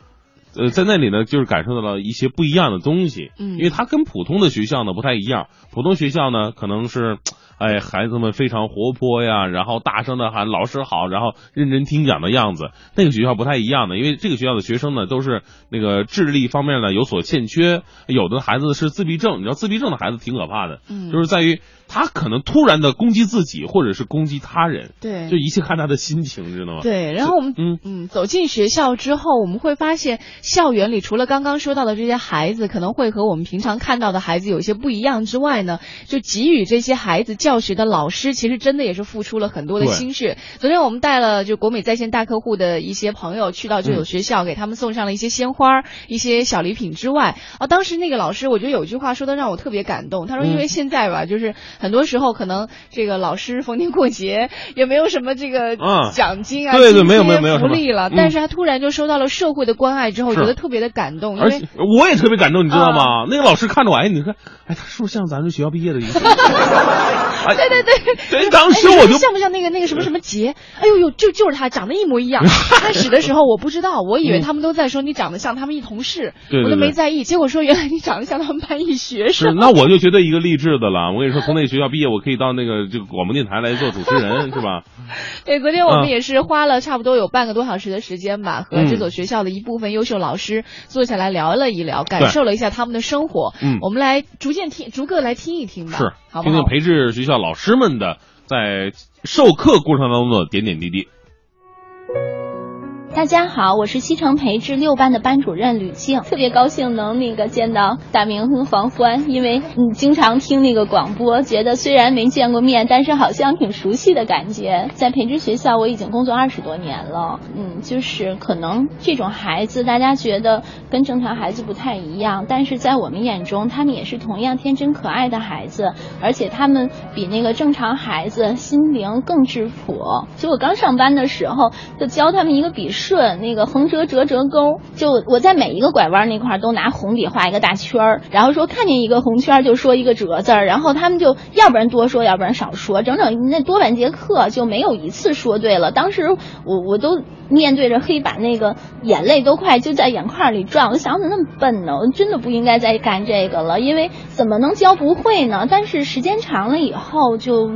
Speaker 2: 呃，在那里呢，就是感受到了一些不一样的东西，
Speaker 3: 嗯
Speaker 2: 因为它跟普通的学校呢不太一样，普通学校呢可能是。哎，孩子们非常活泼呀，然后大声的喊老师好，然后认真听讲的样子。那个学校不太一样的，因为这个学校的学生呢都是那个智力方面呢有所欠缺，有的孩子是自闭症，你知道自闭症的孩子挺可怕的，
Speaker 3: 嗯
Speaker 2: 就是在于他可能突然的攻击自己或者是攻击他人，
Speaker 3: 对
Speaker 2: 就一切看他的心情，知道吗？
Speaker 3: 对，然后我们
Speaker 2: 嗯
Speaker 3: 嗯走进学校之后，我们会发现校园里除了刚刚说到的这些孩子可能会和我们平常看到的孩子有些不一样之外呢，就给予这些孩子教学的老师，其实真的也是付出了很多的心血。昨天我们带了就国美在线大客户的一些朋友去到这所学校，给他们送上了一些鲜花、一些小礼品之外，啊，当时那个老师我觉得有一句话说的让我特别感动，他说
Speaker 2: 嗯。
Speaker 3: 因为现在吧，就是很多时候可能这个老师逢年过节也没有什么这个
Speaker 2: 啊。
Speaker 3: 奖金啊，
Speaker 2: 对对没有没有没有什么。
Speaker 3: 福利了，
Speaker 2: 嗯。
Speaker 3: 但是他突然就收到了社会的关爱之后，觉得特别的感动，因为
Speaker 2: 我也特别感动，你知道吗？那个老师看着我，哎，你看，哎，他是不是像咱这学校毕业的一个？[laughs] 哎，
Speaker 3: 对对对，
Speaker 2: 对，当时我就
Speaker 3: 像不像那个那个什么什么杰？哎呦呦，就就是他，长得一模一样。[laughs] 开始的时候我不知道，我以为他们都在说你长得像他们一同事，我都没
Speaker 2: 对
Speaker 3: 在意。结果说原来你长得像他们班一学
Speaker 2: 是，
Speaker 3: 生。
Speaker 2: 那我就觉得一个励志的了。我跟你说，从那个学校毕业，我可以到那个这个广播电台来做主持人，是吧？[laughs]
Speaker 3: 对，昨天我们
Speaker 2: 嗯
Speaker 3: 也是花了差不多有半个多小时的时间吧，和
Speaker 2: 嗯
Speaker 3: 这所学校的一部分优秀老师坐下来聊了一聊，感受了一下他们的生活。
Speaker 2: 嗯
Speaker 3: 我们来逐渐听，逐个来听一听吧，
Speaker 2: 是，听听？培智学校老师们的在授课过程当中的点点滴滴。
Speaker 9: 大家好，我是西城培智六班的班主任吕静，特别高兴能那个见到大明和黄欢，因为嗯经常听那个广播，觉得虽然没见过面，但是好像挺熟悉的感觉。在培智学校我已经工作二十多年了，嗯，就是可能这种孩子大家觉得跟正常孩子不太一样，但是在我们眼中，他们也是同样天真可爱的孩子，而且他们比那个正常孩子心灵更质朴。就我刚上班的时候，就教他们一个笔顺，那个横折折折钩。就我在每一个拐弯那块都拿红笔画一个大圈儿，然后说看见一个红圈就说一个折字儿，然后他们就要不然多说，要不然少说，整整那多半节课就没有一次说对了。当时我我都面对着黑板，那个眼泪都快就在眼眶里转。我想怎么那么笨呢？我真的不应该再干这个了，因为怎么能教不会呢？但是时间长了以后就。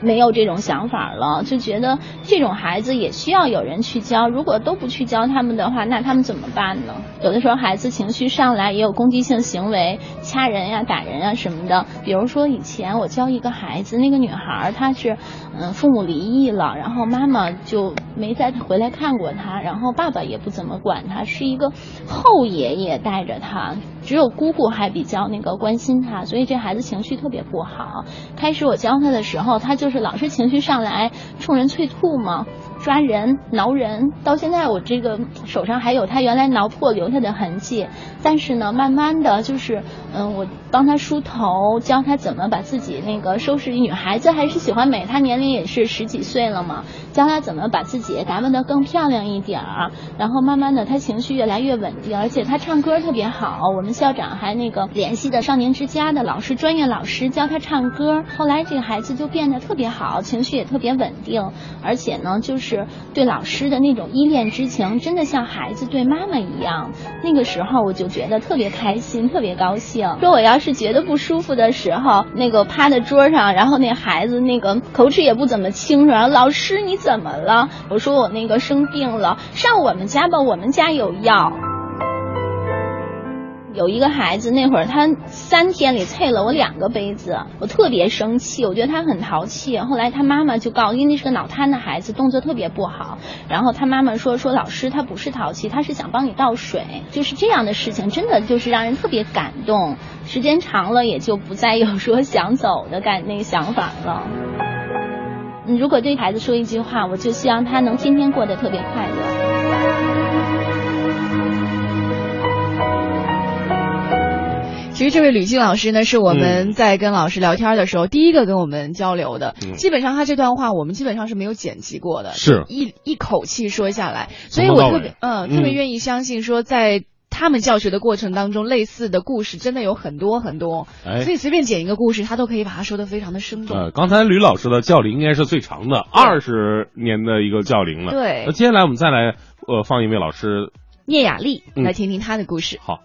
Speaker 9: 没有这种想法了，就觉得这种孩子也需要有人去教。如果都不去教他们的话，那他们怎么办呢？有的时候孩子情绪上来也有攻击性行为，掐人呀、打人呀什么的。比如说以前我教一个孩子，那个女孩她是，嗯，父母离异了，然后妈妈就没再回来看过她，然后爸爸也不怎么管她，是一个后爷爷带着她，只有姑姑还比较那个关心她，所以这孩子情绪特别不好。开始我教他的时候，他就是老是情绪上来，冲人催吐嘛，抓人、挠人。到现在我这个手上还有他原来挠破留下的痕迹。但是呢，慢慢的就是，嗯，我帮他梳头，教他怎么把自己那个收拾。女孩子还是喜欢美，她年龄也是十几岁了嘛，教她怎么把自己打扮得更漂亮一点儿。然后慢慢的，她情绪越来越稳定，而且她唱歌特别好。我们校长还那个联系的少年之家的老师，专业老师教他唱歌。后来这个孩子就变得特别好，情绪也特别稳定，而且呢，就是对老师的那种依恋之情，真的像孩子对妈妈一样。那个时候我就觉得特别开心，特别高兴。说我要是觉得不舒服的时候，那个趴在桌上，然后那孩子那个口齿也不怎么清楚，老师你怎么了？我说我那个生病了，上我们家吧，我们家有药。有一个孩子，那会儿他三天里啐了我两个杯子，我特别生气，我觉得他很淘气。后来他妈妈就告，因为那是个脑瘫的孩子，动作特别不好。然后他妈妈说说老师他不是淘气，他是想帮你倒水，就是这样的事情，真的就是让人特别感动。时间长了也就不再有说想走的感那个想法了。如果对孩子说一句话，我就希望他能天天过得特别快乐。
Speaker 3: 其实这位吕静老师呢，是我们在跟老师聊天的时候、第一个跟我们交流的。
Speaker 2: 嗯
Speaker 3: 基本上他这段话我们基本上是没有剪辑过的，
Speaker 2: 是
Speaker 3: 一一口气说下来，所以我特别嗯
Speaker 2: 嗯
Speaker 3: 特别愿意相信说在。他们教学的过程当中类似的故事真的有很多很多，
Speaker 2: 哎
Speaker 3: 所以随便剪一个故事，他都可以把它说的非常的生动。
Speaker 2: 呃，刚才吕老师的教龄应该是最长的，二十年的一个教龄了。
Speaker 3: 对
Speaker 2: 那接下来我们再来呃放一位老师，
Speaker 3: 聂雅丽，
Speaker 2: 嗯
Speaker 3: 来听听她的故事。
Speaker 2: 好，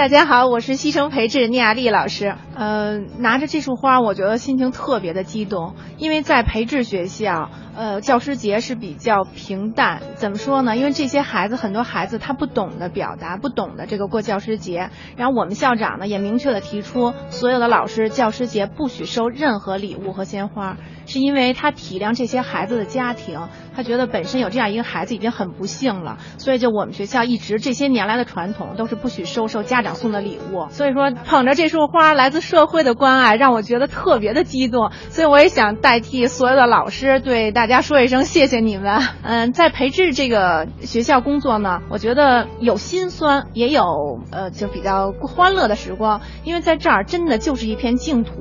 Speaker 10: 大家好，我是西城培智聂雅丽老师。呃，拿着这束花，我觉得心情特别的激动，因为在培智学校，呃，教师节是比较平淡。怎么说呢？因为这些孩子，很多孩子他不懂得表达，不懂得这个过教师节。然后我们校长呢也明确的提出，所有的老师教师节不许收任何礼物和鲜花，是因为他体谅这些孩子的家庭，他觉得本身有这样一个孩子已经很不幸了，所以就我们学校一直这些年来的传统都是不许收受家长送的礼物。所以说，捧着这束花，来自社会的关爱，让我觉得特别的激动。所以我也想代替所有的老师对大家说一声谢谢你们。嗯，在培智这个学校工作呢，我觉得有心酸，也有呃就比较欢乐的时光，因为在这儿真的就是一片净土。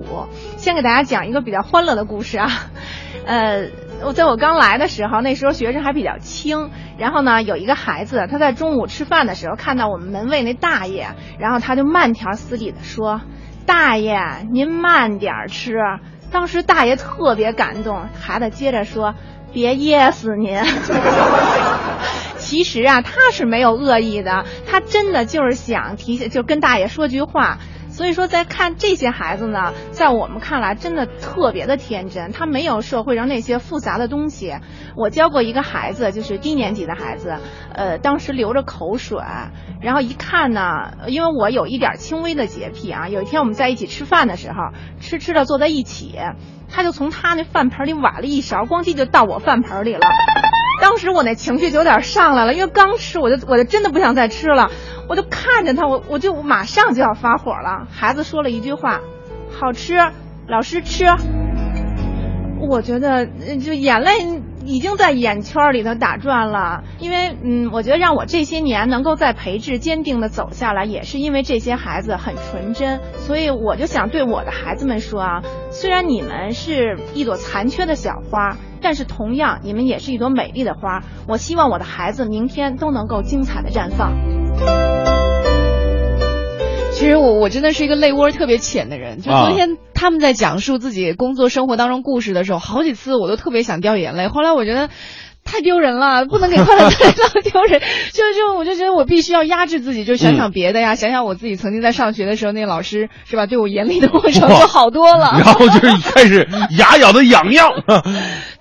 Speaker 10: 先给大家讲一个比较欢乐的故事啊，[laughs] 呃。我在我刚来的时候，那时候学生还比较轻，然后呢，有一个孩子他在中午吃饭的时候看到我们门卫那大爷，然后他就慢条斯理的说：“大爷，您慢点儿吃。”当时大爷特别感动，孩子接着说：“别噎死您。[laughs] ”其实啊，他是没有恶意的，他真的就是想提醒，就跟大爷说句话。所以说，在看这些孩子呢，在我们看来真的特别的天真，他没有社会上那些复杂的东西。我教过一个孩子，就是低年级的孩子，呃，当时流着口水，然后一看呢，因为我有一点轻微的洁癖啊，有一天我们在一起吃饭的时候，吃吃的坐在一起，他就从他那饭盆里挖了一勺，咣叽就到我饭盆里了。当时我那情绪就有点上来了，因为刚吃我就我就真的不想再吃了，我就看着他，我我就马上就要发火了。孩子说了一句话：“好吃，老师吃。”我觉得就眼泪已经在眼圈里头打转了，因为嗯，我觉得让我这些年能够在培智坚定的走下来，也是因为这些孩子很纯真，所以我就想对我的孩子们说啊，虽然你们是一朵残缺的小花，但是同样你们也是一朵美丽的花。我希望我的孩子明天都能够精彩的绽放。
Speaker 3: 其实我我真的是一个泪窝特别浅的人，就昨天他们在讲述自己工作生活当中故事的时候，好几次我都特别想掉眼泪。后来我觉得。太丢人了，不能给快乐带来丢人。[laughs] 就就我就觉得我必须要压制自己，就想想别的呀，想想我自己曾经在上学的时候，那个老师是吧，对我严厉的过程就好多了。
Speaker 2: 然后就是开始牙咬的痒痒。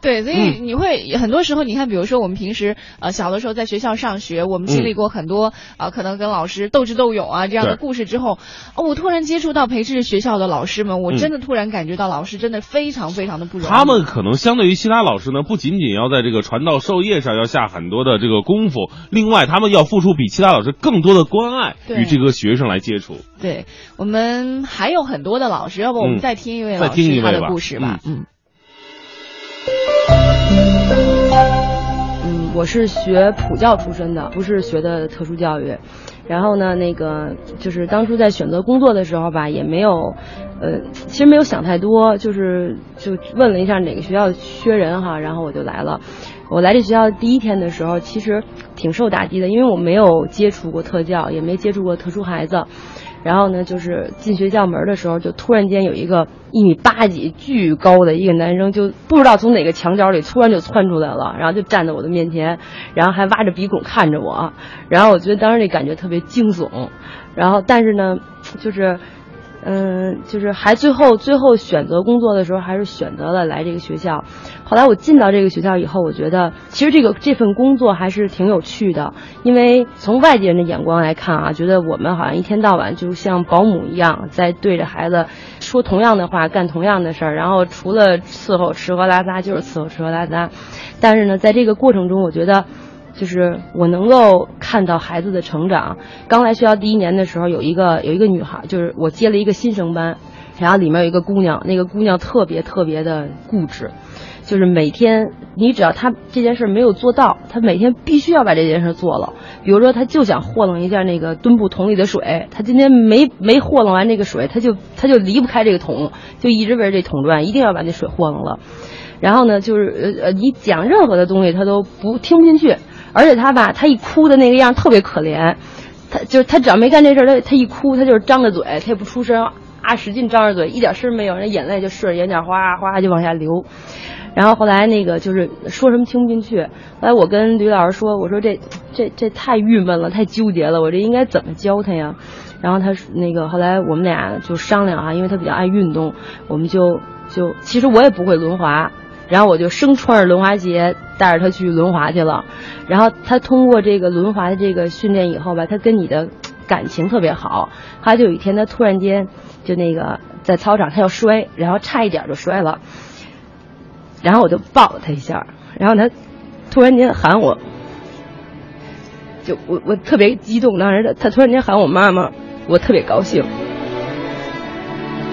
Speaker 3: 对，所以你会、很多时候，你看，比如说我们平时呃小的时候在学校上学，我们经历过很多啊、呃可能跟老师斗智斗勇啊这样的故事之后，哦，我突然接触到培智学校的老师们，我
Speaker 2: 嗯
Speaker 3: 真的突然感觉到老师真的非常非常的不容易。
Speaker 2: 他们可能相对于其他老师呢，不仅仅要在这个传道授业上要下很多的这个功夫，另外他们要付出比其他老师更多的关爱，
Speaker 3: 对
Speaker 2: 与这个学生来接触。
Speaker 3: 对我们还有很多的老师，要不我们
Speaker 2: 嗯
Speaker 3: 再听一位
Speaker 2: 再
Speaker 3: 老师他的
Speaker 2: 听一位吧
Speaker 3: 故事吧？嗯。
Speaker 11: 嗯，嗯我是学普教出身的，不是学的特殊教育。然后呢，那个就是当初在选择工作的时候吧，也没有，呃，其实没有想太多，就是就问了一下哪个学校缺人哈，然后我就来了。我来这学校第一天的时候，其实挺受打击的，因为我没有接触过特教，也没接触过特殊孩子。然后呢，就是进学校门的时候，就突然间有一个一米八几巨高的一个男生，就不知道从哪个墙角里突然就窜出来了，然后就站在我的面前，然后还挖着鼻孔看着我，然后我觉得当时那感觉特别惊悚，然后但是呢，就是。嗯，就是还最后最后选择工作的时候，还是选择了来这个学校。后来我进到这个学校以后，我觉得其实这个这份工作还是挺有趣的，因为从外地人的眼光来看啊，觉得我们好像一天到晚就像保姆一样，在对着孩子说同样的话，干同样的事儿，然后除了伺候吃喝拉撒就是伺候吃喝拉撒。但是呢，在这个过程中，我觉得。就是我能够看到孩子的成长。刚来学校第一年的时候，有一个有一个女孩，就是我接了一个新生班，然后里面有一个姑娘，那个姑娘特别特别的固执，就是每天你只要她这件事没有做到，她每天必须要把这件事做了。比如说，她就想和弄一下那个墩布桶里的水，她今天没没和弄完这个水，她就她就离不开这个桶，就一直围着这桶转，一定要把那水和弄了。然后呢，就是呃呃，你讲任何的东西他都不听不进去。而且他吧，他一哭的那个样特别可怜，他就是他只要没干这事儿，他他一哭，他就是张着嘴，他也不出声，啊使劲张着嘴，一点声没有，那眼泪就顺着眼角哗哗就往下流。然后后来那个就是说什么听不进去，后来我跟吕老师说，我说这这这太郁闷了，太纠结了，我这应该怎么教他呀？然后他那个后来我们俩就商量啊，因为他比较爱运动，我们就就其实我也不会轮滑，然后我就生穿着轮滑鞋带着他去轮滑去了。然后他通过这个轮滑的这个训练以后吧，他跟你的感情特别好。他就有一天他突然间就那个在操场他要摔，然后差一点就摔了。然后我就抱了他一下，然后他突然间喊我，就我我特别激动，当时他他突然间喊我妈妈，我特别高兴。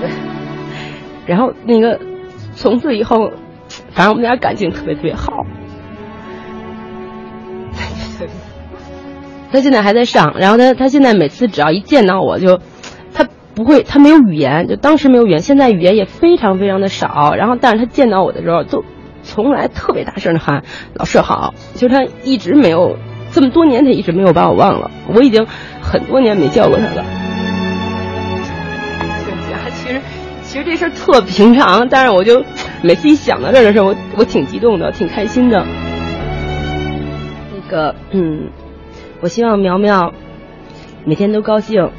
Speaker 11: [laughs] 然后那个从此以后，反正我们俩感情特别特别好。他现在还在上，然后他他现在每次只要一见到我就，他不会，他没有语言，就当时没有语言，现在语言也非常非常的少。然后，但是他见到我的时候，都从来特别大声的喊“老师好”，就他一直没有这么多年，他一直没有把我忘了。我已经很多年没叫过他了。其实这事儿特平常，但是我就每次一想到这儿的时候，我我挺激动的，挺开心的。那个，嗯，我希望苗苗每天都高兴。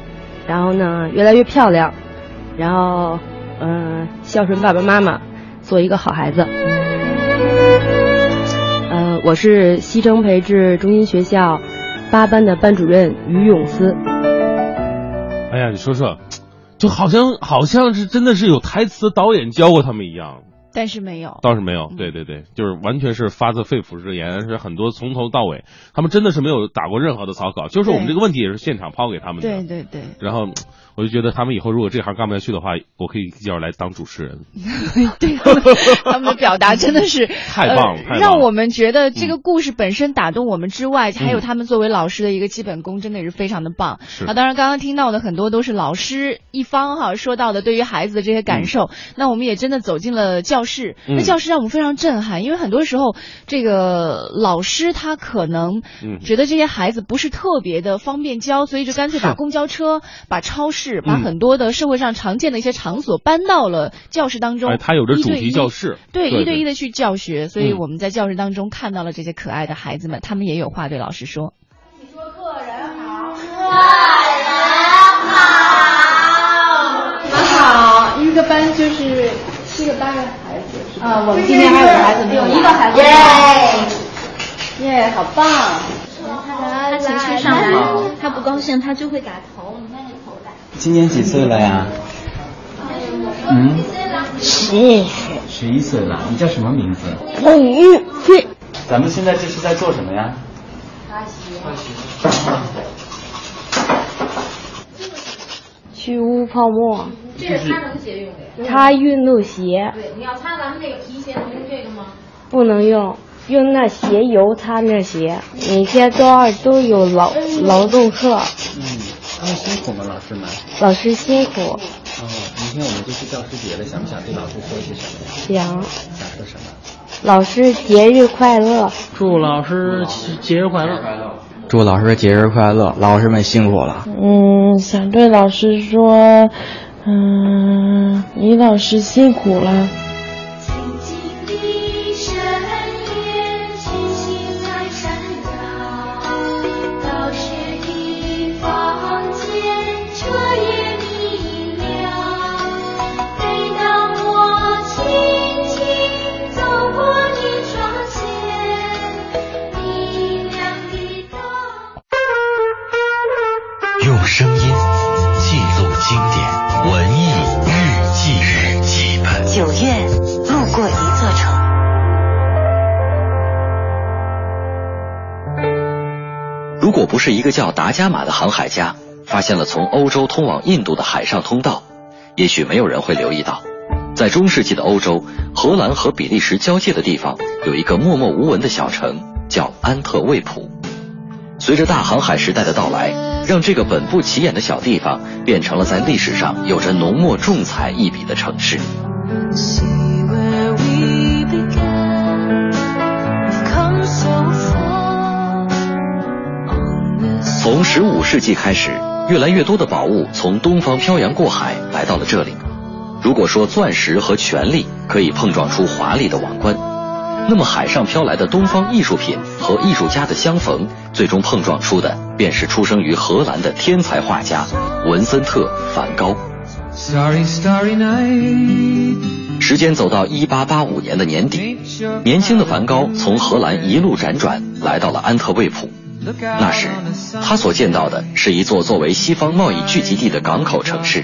Speaker 11: 然后呢，越来越漂亮，然后，嗯、孝顺爸爸妈妈，做一个好孩子。呃，我是西城培智中心学校八班的班主任于永思。
Speaker 2: 哎呀，你说说，就好像好像是真的是有台词导演教过他们一样。
Speaker 3: 但是没有。
Speaker 2: 倒是没有，对对对，就是完全是发自肺腑之言，是很多从头到尾，他们真的是没有打过任何的草稿，就是我们这个问题也是现场抛给他们的。
Speaker 3: 对对对，
Speaker 2: 然后我就觉得他们以后如果这行干不下去的话，我可以要来当主持人。[laughs]
Speaker 3: 对他们他们的表达真的是 [laughs]
Speaker 2: 太棒了
Speaker 3: 让我们觉得这个故事本身打动我们之外，还有
Speaker 2: 嗯
Speaker 3: 他们作为老师的一个基本功，真的也是非常的棒。
Speaker 2: 是
Speaker 3: 啊，当然刚刚听到的很多都是老师一方哈说到的对于孩子的这些感受，那我们也真的走进了教室，
Speaker 2: 嗯
Speaker 3: 那教室让我们非常震撼，因为很多时候这个老师他可能
Speaker 2: 嗯
Speaker 3: 觉得这些孩子不是特别的方便教，所以就干脆把公交车、把超市、把
Speaker 2: 嗯。
Speaker 3: 很多的社会上常见的一些场所搬到了教室当中。
Speaker 2: 哎，他有着主题
Speaker 3: 一对一
Speaker 2: 教室，
Speaker 3: 对，
Speaker 2: 对
Speaker 3: 一对一的去教学，所以
Speaker 2: 嗯。
Speaker 3: 我们在教室当中看到了这些可爱的孩子们，他们也有话对老师说。
Speaker 12: 你说个人好，个人好，你们好，一个班就是七个八个孩子啊，我们今天还有个孩子没有，
Speaker 9: 有一个孩子
Speaker 12: 耶。耶，好棒！
Speaker 9: 他情绪上来，他不高兴，他就会打头。
Speaker 13: 今年几岁了呀？嗯，十一岁。十一岁了，你叫什么名字？
Speaker 11: 彭玉飞。
Speaker 13: 咱们现在这是在做什么呀？
Speaker 11: 去污泡沫，
Speaker 12: 这是他能鞋用的呀。
Speaker 11: 擦运动鞋
Speaker 12: 对，你要擦咱们那个皮鞋，能用这个吗？
Speaker 11: 不能用，用那鞋油擦那鞋。每天周二都有劳劳动课，
Speaker 13: 嗯，他们辛苦吗，老师们？
Speaker 11: 老师辛苦。
Speaker 13: 哦，明天我们就是教师节了，想不想对老师说些什么呀？
Speaker 11: 想
Speaker 13: 想说什么？
Speaker 11: 老师节日快乐，
Speaker 14: 祝老师节日快乐。
Speaker 13: 祝老师节日快乐，老师们辛苦了。
Speaker 15: 嗯，想对老师说，嗯，李老师辛苦了。
Speaker 5: 一
Speaker 16: 座城。
Speaker 17: 如果不是一个叫达伽马的航海家发现了从欧洲通往印度的海上通道，也许没有人会留意到，在中世纪的欧洲，荷兰和比利时交界的地方有一个默默无闻的小城，叫安特卫普。随着大航海时代的到来，让这个本不起眼的小地方变成了在历史上有着浓墨重彩一笔的城市。从十五世纪开始，越来越多的宝物从东方漂洋过海来到了这里。如果说钻石和权力可以碰撞出华丽的王冠，那么海上飘来的东方艺术品和艺术家的相逢，最终碰撞出的便是出生于荷兰的天才画家文森特·梵高。时间走到一八八五年的年底，年轻的梵高从荷兰一路辗转来到了安特卫普。那时，他所见到的是一座作为西方贸易聚集地的港口城市，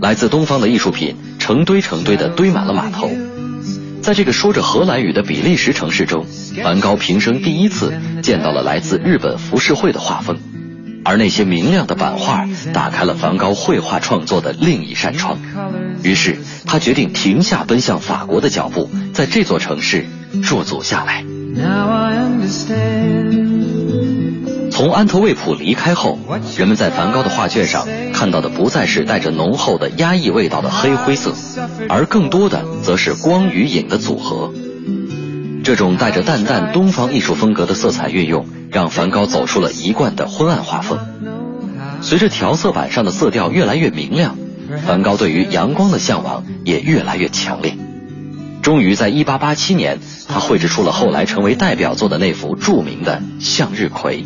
Speaker 17: 来自东方的艺术品成堆成堆地堆满了码头。在这个说着荷兰语的比利时城市中，梵高平生第一次见到了来自日本浮世绘的画风，而那些明亮的版画打开了梵高绘画创作的另一扇窗。于是，他决定停下奔向法国的脚步，在这座城市驻足下来。从安特卫普离开后，人们在梵高的画卷上看到的不再是带着浓厚的压抑味道的黑灰色，而更多的则是光与影的组合。这种带着淡淡东方艺术风格的色彩运用，让梵高走出了一贯的昏暗画风。随着调色板上的色调越来越明亮，梵高对于阳光的向往也越来越强烈。终于在1887年，他绘制出了后来成为代表作的那幅著名的《向日葵》。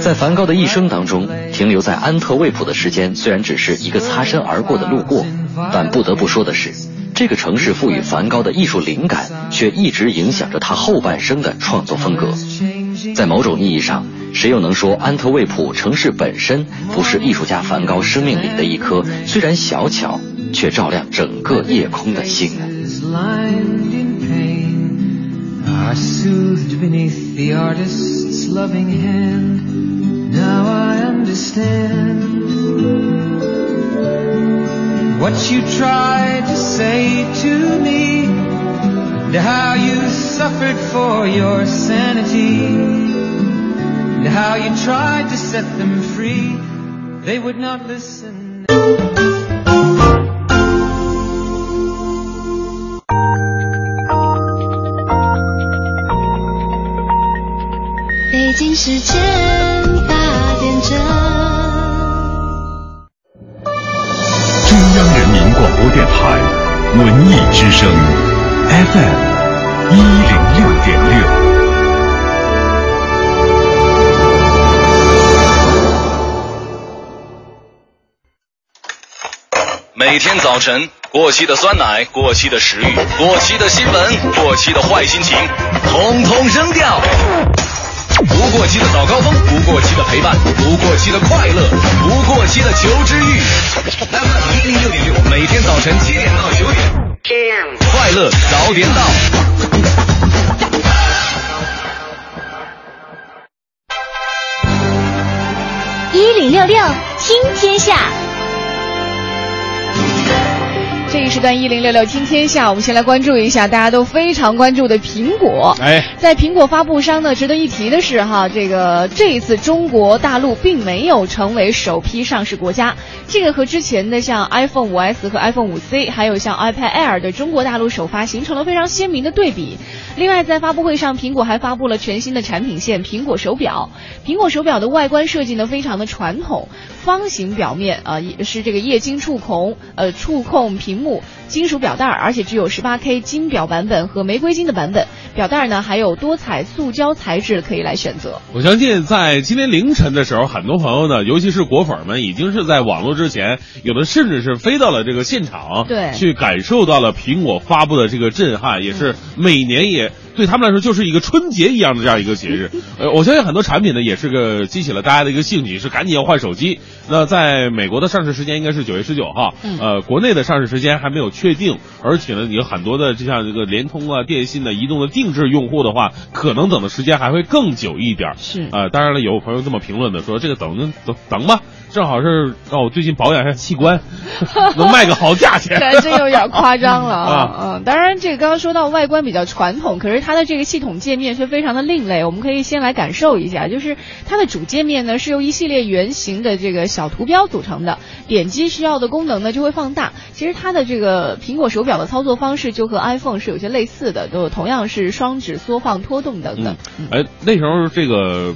Speaker 17: 在梵高的一生当中，停留在安特卫普的时间虽然只是一个擦身而过的路过，但不得不说的是，这个城市赋予梵高的艺术灵感，却一直影响着他后半生的创作风格。在某种意义上，谁又能说安特卫普城市本身不是艺术家梵高生命里的一颗虽然小巧，却照亮整个夜空的星呢
Speaker 8: what you tried to say to me, and how you suffered for your sanity, and how you tried to set them free. They would not listen.
Speaker 5: 北京时间八点整。
Speaker 18: 播电台文艺之声 FM 一零六点六。
Speaker 1: 每天早晨，过期的酸奶、过期的食欲、过期的新闻、过期的坏心情，统统扔掉。不过期的早高峰，不过期的陪伴，不过期的快乐，不过期的求知欲。FM 一零六点六，每天早晨七点到九点，快乐早点到。
Speaker 4: 一零六六听天下。
Speaker 3: 这一时段一零六六听天下，我们先来关注一下大家都非常关注的苹果。
Speaker 2: 哎，
Speaker 3: 在苹果发布商呢，值得一提的是哈，这个这一次中国大陆并没有成为首批上市国家，这个和之前的像 iPhone 5S 和 iPhone 5C，还有像 iPad Air 的中国大陆首发形成了非常鲜明的对比。另外，在发布会上，苹果还发布了全新的产品线——苹果手表。苹果手表的外观设计呢，非常的传统，方形表面啊、呃是这个液晶触控，呃触控屏幕。金属表带，而且只有 18K 金表版本和玫瑰金的版本。表带呢还有多彩塑胶材质可以来选择。
Speaker 2: 我相信在今天凌晨的时候，很多朋友呢，尤其是果粉们，已经是在网络之前，有的甚至是飞到了这个现场，
Speaker 3: 对
Speaker 2: 去感受到了苹果发布的这个震撼，也是每年也。对他们来说就是一个春节一样的这样一个节日，[laughs] 呃，我相信很多产品呢也是个激起了大家的一个兴趣，是赶紧要换手机。那在美国的上市时间应该是九月十九号，呃，国内的上市时间还没有确定，而且呢，有很多的就像这个联通啊、电信的、移动的定制用户的话，可能等的时间还会更久一点。
Speaker 3: 是
Speaker 2: 啊、当然了，有朋友这么评论的说，这个等等等吧，正好是让我最近保养一下 [laughs] 器官，[laughs] 能卖个好价钱。[laughs]
Speaker 3: 这有点夸张了啊！
Speaker 2: 啊
Speaker 3: 嗯，当然，这个刚刚说到外观比较传统，可是它它的这个系统界面却非常的另类，我们可以先来感受一下，就是它的主界面呢是由一系列圆形的这个小图标组成的，点击需要的功能呢就会放大。其实它的这个苹果手表的操作方式就和 iPhone 是有些类似的，都同样是双指缩放、拖动等等。
Speaker 2: 哎，那时候这个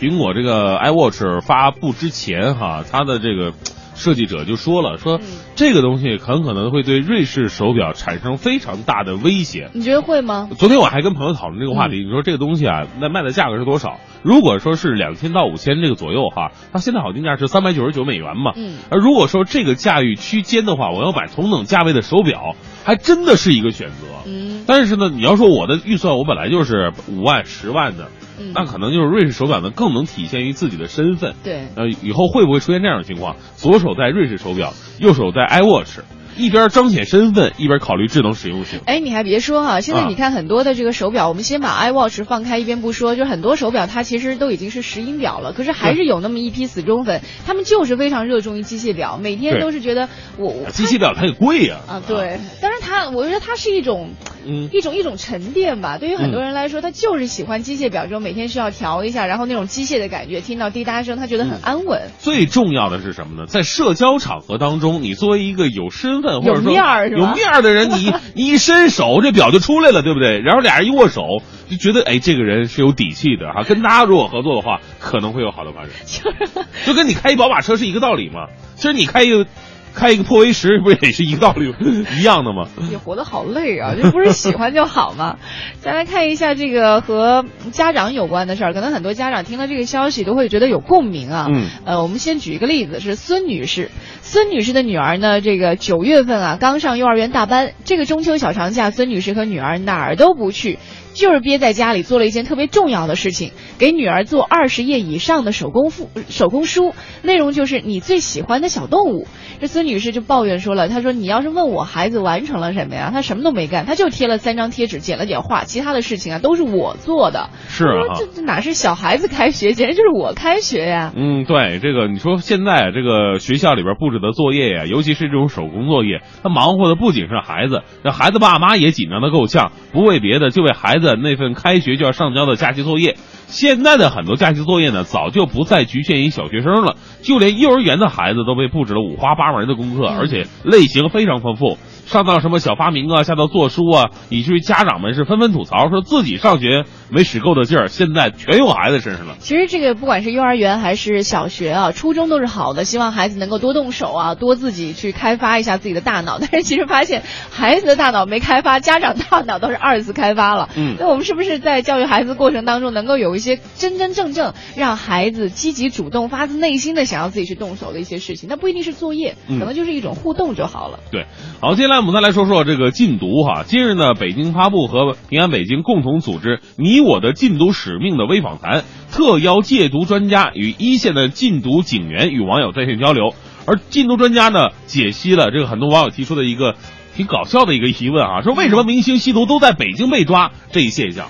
Speaker 2: 苹果这个 iWatch 发布之前哈，它的这个。设计者就说了，说这个东西很可能会对瑞士手表产生非常大的威胁。
Speaker 3: 你觉得会吗？
Speaker 2: 昨天我还跟朋友讨论这个话题，你说这个东西啊，那卖的价格是多少？如果说是两千到五千这个左右哈，它现在好定价是三百九十九美元嘛。
Speaker 3: 嗯。
Speaker 2: 而如果说这个价域区间的话，我要买同等价位的手表，还真的是一个选择。
Speaker 3: 嗯。
Speaker 2: 但是呢，你要说我的预算，我本来就是五万、十万的。那可能就是瑞士手表呢，更能体现于自己的身份。
Speaker 3: 对，
Speaker 2: 呃，以后会不会出现这样的情况？左手戴瑞士手表，右手戴 iWatch。一边彰显身份，一边考虑智能实用性。
Speaker 3: 哎，你还别说哈，现在你看很多的这个手表，我们先把 iWatch 放开一边不说，就很多手表它其实都已经是石英表了，可是还是有那么一批死忠粉，他们就是非常热衷于机械表，每天都是觉得我
Speaker 2: 机械表它也贵呀
Speaker 3: 啊，对，但是它我觉得它是一种一种一种沉淀吧。对于很多人来说，他就是喜欢机械表，这种每天需要调一下，然后那种机械的感觉，听到滴答声，他觉得很安稳。
Speaker 2: 最重要的是什么呢？在社交场合当中，你作为一个有身份或者说
Speaker 3: 有面儿。
Speaker 2: 有面儿的人，你 [laughs] 你一伸手，这表就出来了，对不对？然后俩人一握手，就觉得哎，这个人是有底气的哈。跟他如果合作的话，可能会有好的发展。[laughs] 就跟你开一宝马车是一个道理嘛。其实你开一个。开一个破 V 十不也是一个道理一样的吗？
Speaker 3: 也活得好累啊，[laughs] 这不是喜欢就好吗？[laughs] 再来看一下这个和家长有关的事儿，可能很多家长听了这个消息都会觉得有共鸣啊。
Speaker 2: 嗯。
Speaker 3: 呃，我们先举一个例子，是孙女士。孙女士的女儿呢，这个九月份啊刚上幼儿园大班，这个中秋小长假，孙女士和女儿哪儿都不去。就是憋在家里做了一件特别重要的事情，给女儿做二十页以上的手工复手工书，内容就是你最喜欢的小动物。这孙女士就抱怨说了，她说你要是问我孩子完成了什么呀，他什么都没干，他就贴了三张贴纸，剪了点画，其他的事情啊都是我做的。
Speaker 2: 是啊，
Speaker 3: 这这哪是小孩子开学，简直就是我开学呀。
Speaker 2: 嗯，对，这个你说现在这个学校里边布置的作业呀，尤其是这种手工作业，他忙活的不仅是孩子，那孩子爸妈也紧张的够呛，不为别的，就为孩子。那份开学就要上交的假期作业，现在的很多假期作业呢，早就不再局限于小学生了，就连幼儿园的孩子都被布置了五花八门的功课，而且类型非常丰富。上到什么小发明啊，下到做书啊，以至于家长们是纷纷吐槽，说自己上学没使够的劲儿，现在全用孩子身上了。
Speaker 3: 其实这个不管是幼儿园还是小学啊，初中都是好的，希望孩子能够多动手啊，多自己去开发一下自己的大脑。[laughs] 但是其实发现孩子的大脑没开发，家长大脑都是二次开发了。
Speaker 2: 嗯，
Speaker 3: 那我们是不是在教育孩子过程当中，能够有一些真真正正让孩子积极主动、发自内心的想要自己去动手的一些事情？那不一定是作业，可能就是一种互动就好了。
Speaker 2: 对，好，接下来我们再来说说这个禁毒哈。今日呢，北京发布和平安北京共同组织“你我的禁毒使命”的微访谈，特邀戒毒专家与一线的禁毒警员与网友在线交流。而禁毒专家呢，解析了这个很多网友提出的一个挺搞笑的一个疑问啊，说为什么明星吸毒都在北京被抓这一现象？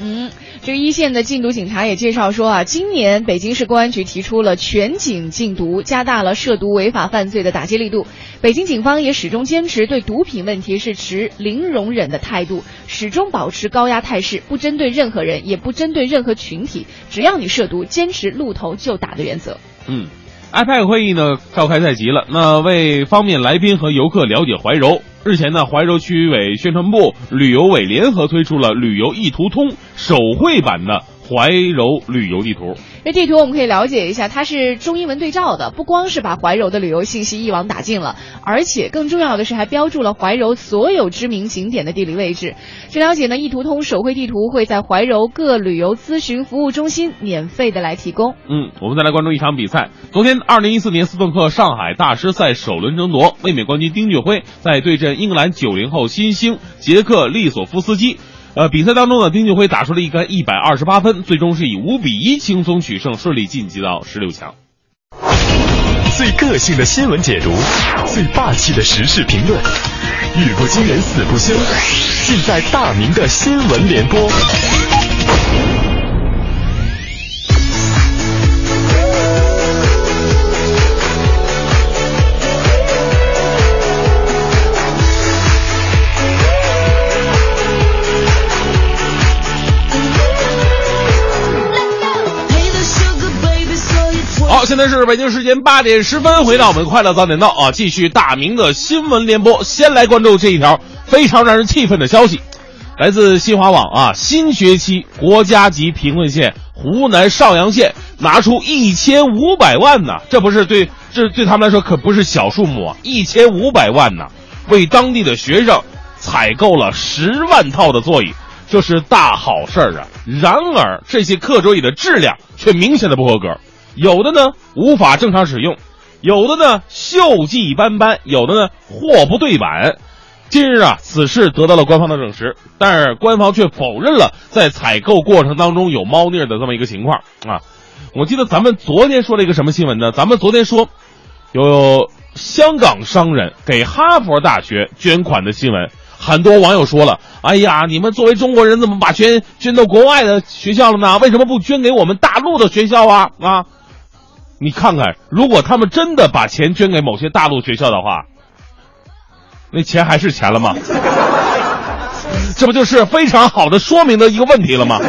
Speaker 3: 嗯，这一线的禁毒警察也介绍说啊，今年北京市公安局提出了全警禁毒，加大了涉毒违法犯罪的打击力度。北京警方也始终坚持对毒品问题是持零容忍的态度，始终保持高压态势，不针对任何人，也不针对任何群体，只要你涉毒，坚持露头就打的原则。
Speaker 2: 嗯，IPAC 会议呢召开在即了，那为方便来宾和游客了解怀柔。日前呢，怀柔区委宣传部、旅游委联合推出了旅游一图通手绘版的怀柔旅游地图。
Speaker 3: 这地图我们可以了解一下，它是中英文对照的，不光是把怀柔的旅游信息一网打尽了，而且更重要的是还标注了怀柔所有知名景点的地理位置。据了解呢，易图通手绘地图会在怀柔各旅游咨询服务中心免费的来提供。
Speaker 2: 嗯，我们再来关注一场比赛。昨天，二零一四年斯顿克上海大师赛首轮争夺，卫冕冠军丁俊晖在对阵英格兰九零后新星杰克利索夫斯基。呃，比赛当中呢，丁俊晖打出了一杆一百二十八分，最终是以五比一轻松取胜，顺利晋级到十六强。
Speaker 18: 最个性的新闻解读，最霸气的时事评论，语不惊人死不休，尽在大明的新闻联播。
Speaker 2: 现在是北京时间八点十分，回到我们快乐早点到啊，继续大明的新闻联播。先来关注这一条非常让人气愤的消息，来自新华网啊，新学期国家级贫困县湖南邵阳县拿出一千五百万呢，这不是对这对他们来说可不是小数目啊，一千五百万呢，为当地的学生采购了十万套的座椅。这是大好事儿啊！然而，这些课桌椅的质量却明显的不合格，有的呢无法正常使用，有的呢锈迹斑斑，有的呢货不对版。近日啊，此事得到了官方的证实，但是官方却否认了在采购过程当中有猫腻的这么一个情况啊。我记得咱们昨天说了一个什么新闻呢？咱们昨天说有香港商人给哈佛大学捐款的新闻。很多网友说了：“哎呀，你们作为中国人，怎么把捐捐到国外的学校了呢？为什么不捐给我们大陆的学校啊？啊，你看看，如果他们真的把钱捐给某些大陆学校的话，那钱还是钱了吗？[laughs] 这不就是非常好的说明的一个问题了吗？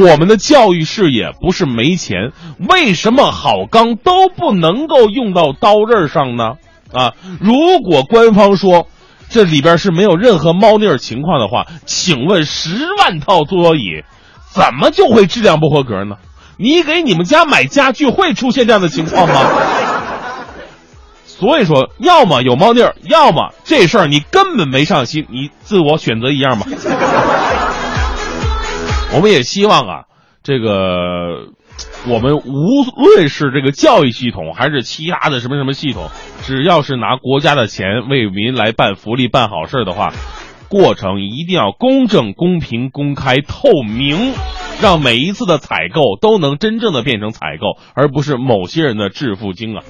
Speaker 2: 我们的教育事业不是没钱，为什么好钢都不能够用到刀刃上呢？啊，如果官方说。”这里边是没有任何猫腻儿情况的话，请问十万套桌椅，怎么就会质量不合格呢？你给你们家买家具会出现这样的情况吗？[laughs] 所以说，要么有猫腻儿，要么这事儿你根本没上心，你自我选择一样吧。[laughs] 我们也希望啊，这个。我们无论是这个教育系统，还是其他的什么什么系统，只要是拿国家的钱为民来办福利、办好事的话，过程一定要公正、公平、公开、透明，让每一次的采购都能真正的变成采购，而不是某些人的致富经啊。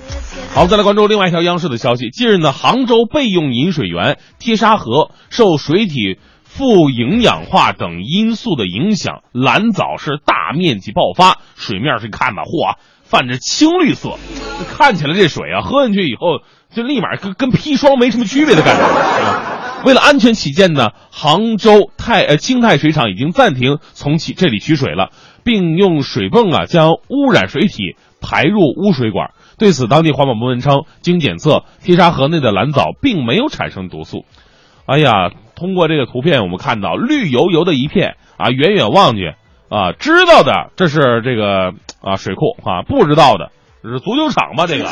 Speaker 2: 好，再来关注另外一条央视的消息。近日呢，杭州备用饮水源贴沙河受水体。富营养化等因素的影响，蓝藻是大面积爆发，水面是看吧，嚯，泛着青绿色，看起来这水啊，喝进去以后就立马跟跟砒霜没什么区别的感觉。为了安全起见呢，杭州泰呃青泰水厂已经暂停从其这里取水了，并用水泵啊将污染水体排入污水管。对此，当地环保部门称，经检测，贴沙河内的蓝藻并没有产生毒素。哎呀。通过这个图片，我们看到绿油油的一片啊，远远望去啊，知道的这是这个啊水库啊，不知道的是足球场吧？这个，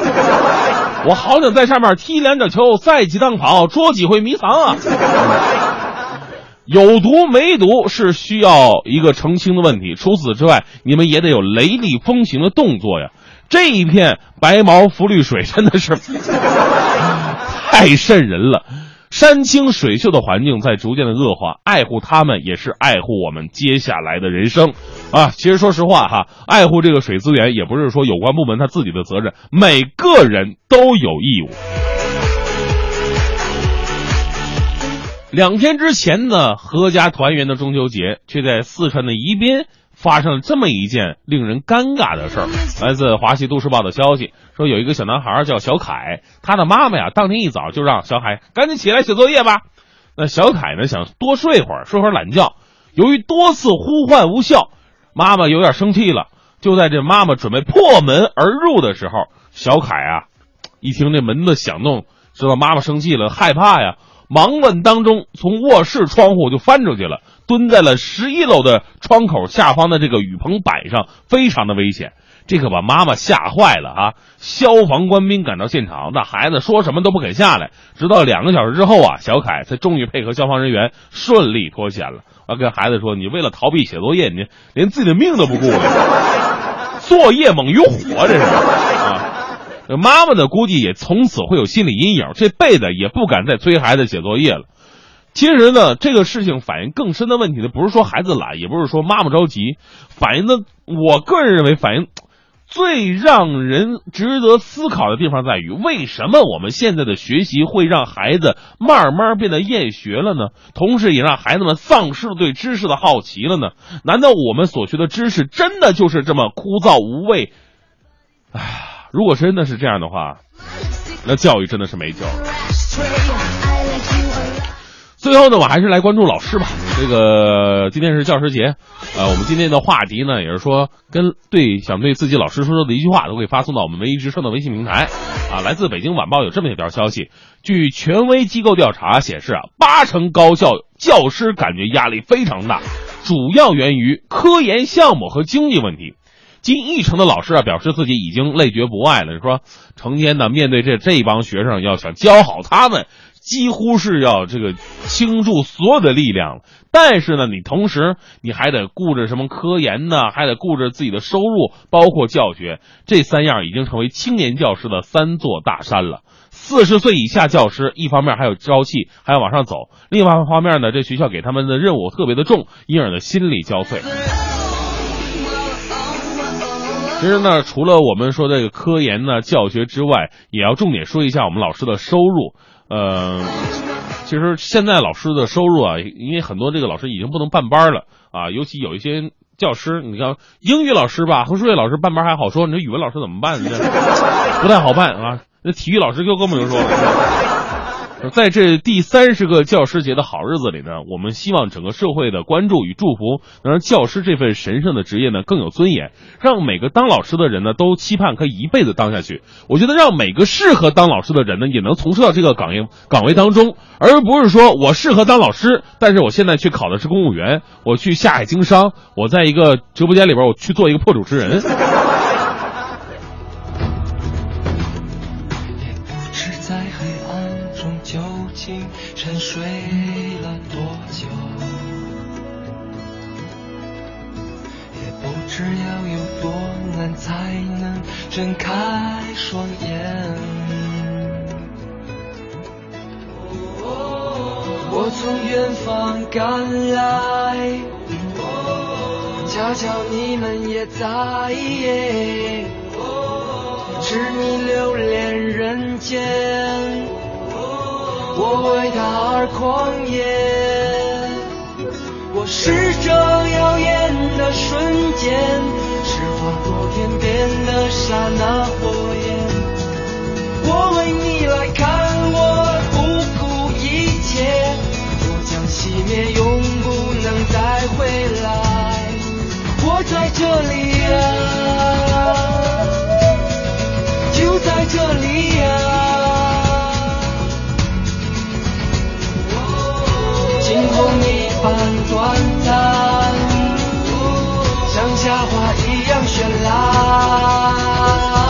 Speaker 2: 我好想在上面踢两脚球，赛几趟跑，捉几回迷藏啊！[laughs] 有毒没毒是需要一个澄清的问题。除此之外，你们也得有雷厉风行的动作呀！这一片白毛浮绿水真的是 [laughs] 太瘆人了。山清水秀的环境在逐渐的恶化，爱护它们也是爱护我们接下来的人生，啊，其实说实话哈，爱护这个水资源也不是说有关部门他自己的责任，每个人都有义务。两天之前呢，阖家团圆的中秋节，却在四川的宜宾。发生了这么一件令人尴尬的事儿。来自华西都市报的消息说，有一个小男孩叫小凯，他的妈妈呀，当天一早就让小凯赶紧起来写作业吧。那小凯呢，想多睡会儿，睡会儿懒觉。由于多次呼唤无效，妈妈有点生气了。就在这妈妈准备破门而入的时候，小凯啊，一听这门的响动，知道妈妈生气了，害怕呀，忙问当中从卧室窗户就翻出去了。蹲在了十一楼的窗口下方的这个雨棚板上，非常的危险。这可把妈妈吓坏了啊！消防官兵赶到现场，那孩子说什么都不肯下来。直到两个小时之后啊，小凯才终于配合消防人员顺利脱险了。啊，跟孩子说：“你为了逃避写作业，你连自己的命都不顾了，作业猛于火，这是啊！”妈妈呢，估计也从此会有心理阴影，这辈子也不敢再催孩子写作业了。其实呢，这个事情反映更深的问题呢，不是说孩子懒，也不是说妈妈着急，反映的，我个人认为反映最让人值得思考的地方在于，为什么我们现在的学习会让孩子慢慢变得厌学了呢？同时也让孩子们丧失了对知识的好奇了呢？难道我们所学的知识真的就是这么枯燥无味？哎，如果真的是这样的话，那教育真的是没救了。最后呢，我还是来关注老师吧。这个今天是教师节，呃，我们今天的话题呢，也是说跟对想对自己老师说的一句话，都可以发送到我们文艺之声的微信平台。啊，来自北京晚报有这么一条消息，据权威机构调查显示啊，八成高校教师感觉压力非常大，主要源于科研项目和经济问题。近一成的老师啊表示自己已经累觉不爱了，说成天呢面对这这帮学生，要想教好他们，几乎是要这个倾注所有的力量了。但是呢，你同时你还得顾着什么科研呢，还得顾着自己的收入，包括教学，这三样已经成为青年教师的三座大山了。四十岁以下教师，一方面还有朝气，还要往上走；另外一方面呢，这学校给他们的任务特别的重，因而呢心力交瘁。其实呢，除了我们说这个科研呢、教学之外，也要重点说一下我们老师的收入。呃，其实现在老师的收入啊，因为很多这个老师已经不能办班了啊，尤其有一些教师，你看英语老师吧和数学老师办班还好说，你说语文老师怎么办？不太好办啊。那体育老师就更不用说了。在这第三十个教师节的好日子里呢，我们希望整个社会的关注与祝福，能让教师这份神圣的职业呢更有尊严，让每个当老师的人呢都期盼可以一辈子当下去。我觉得让每个适合当老师的人呢也能从事到这个岗位岗位当中，而不是说我适合当老师，但是我现在去考的是公务员，我去下海经商，我在一个直播间里边我去做一个破主持人。
Speaker 8: 知要有多难才能睁开双眼。我从远方赶来，恰巧你们也在。痴迷流连人间，我为他而狂野。是这耀眼的瞬间，是划过天边的刹那火焰。我为你来看，我不顾一切，我将熄灭，永不能再回来。我在这里啊。就在这里呀、惊鸿一般短暂，像夏花一样绚烂。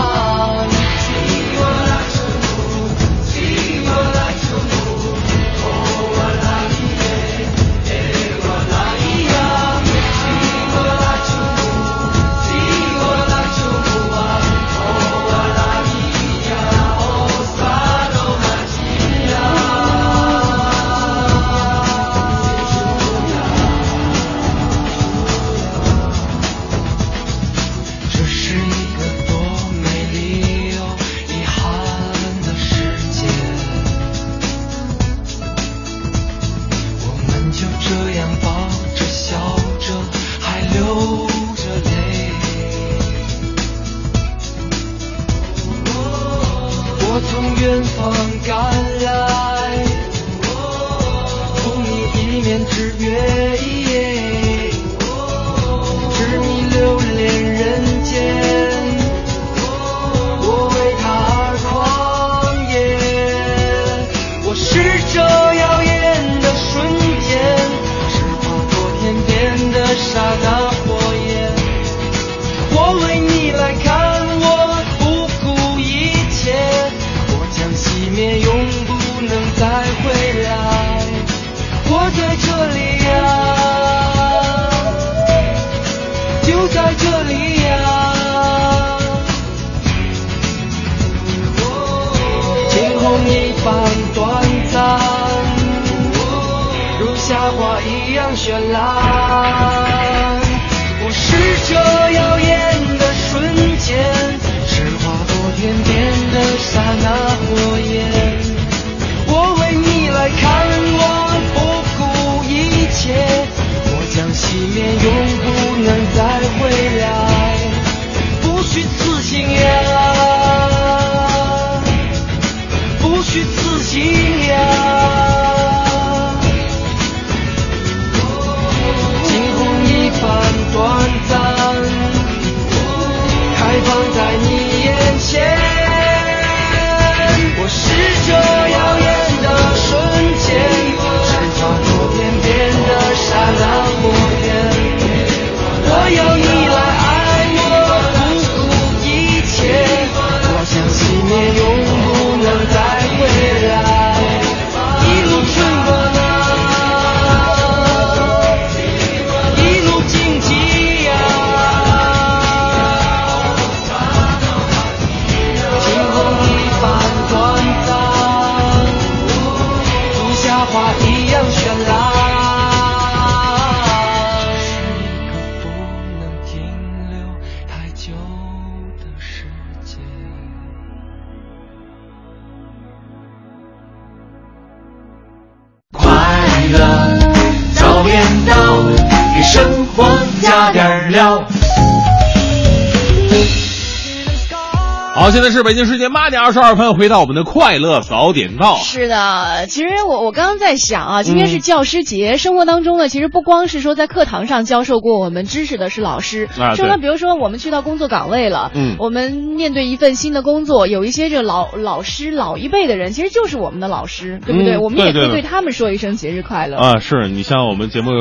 Speaker 2: 现在是北京时间八点二十二分，回到我们的快乐早点到。
Speaker 3: 是的，其实我我刚刚在想啊，今天是
Speaker 2: 嗯
Speaker 3: 教师节，生活当中呢，其实不光是说在课堂上教授过我们知识的是老师，
Speaker 2: 啊
Speaker 3: 生活比如说我们去到工作岗位了，
Speaker 2: 嗯
Speaker 3: 我们面对一份新的工作，有一些这个老老师老一辈的人，其实就是我们的老师，对不对？
Speaker 2: 嗯
Speaker 3: 我们也可以
Speaker 2: 对
Speaker 3: 他们说一声节日快乐。
Speaker 2: 啊，是你像我们节目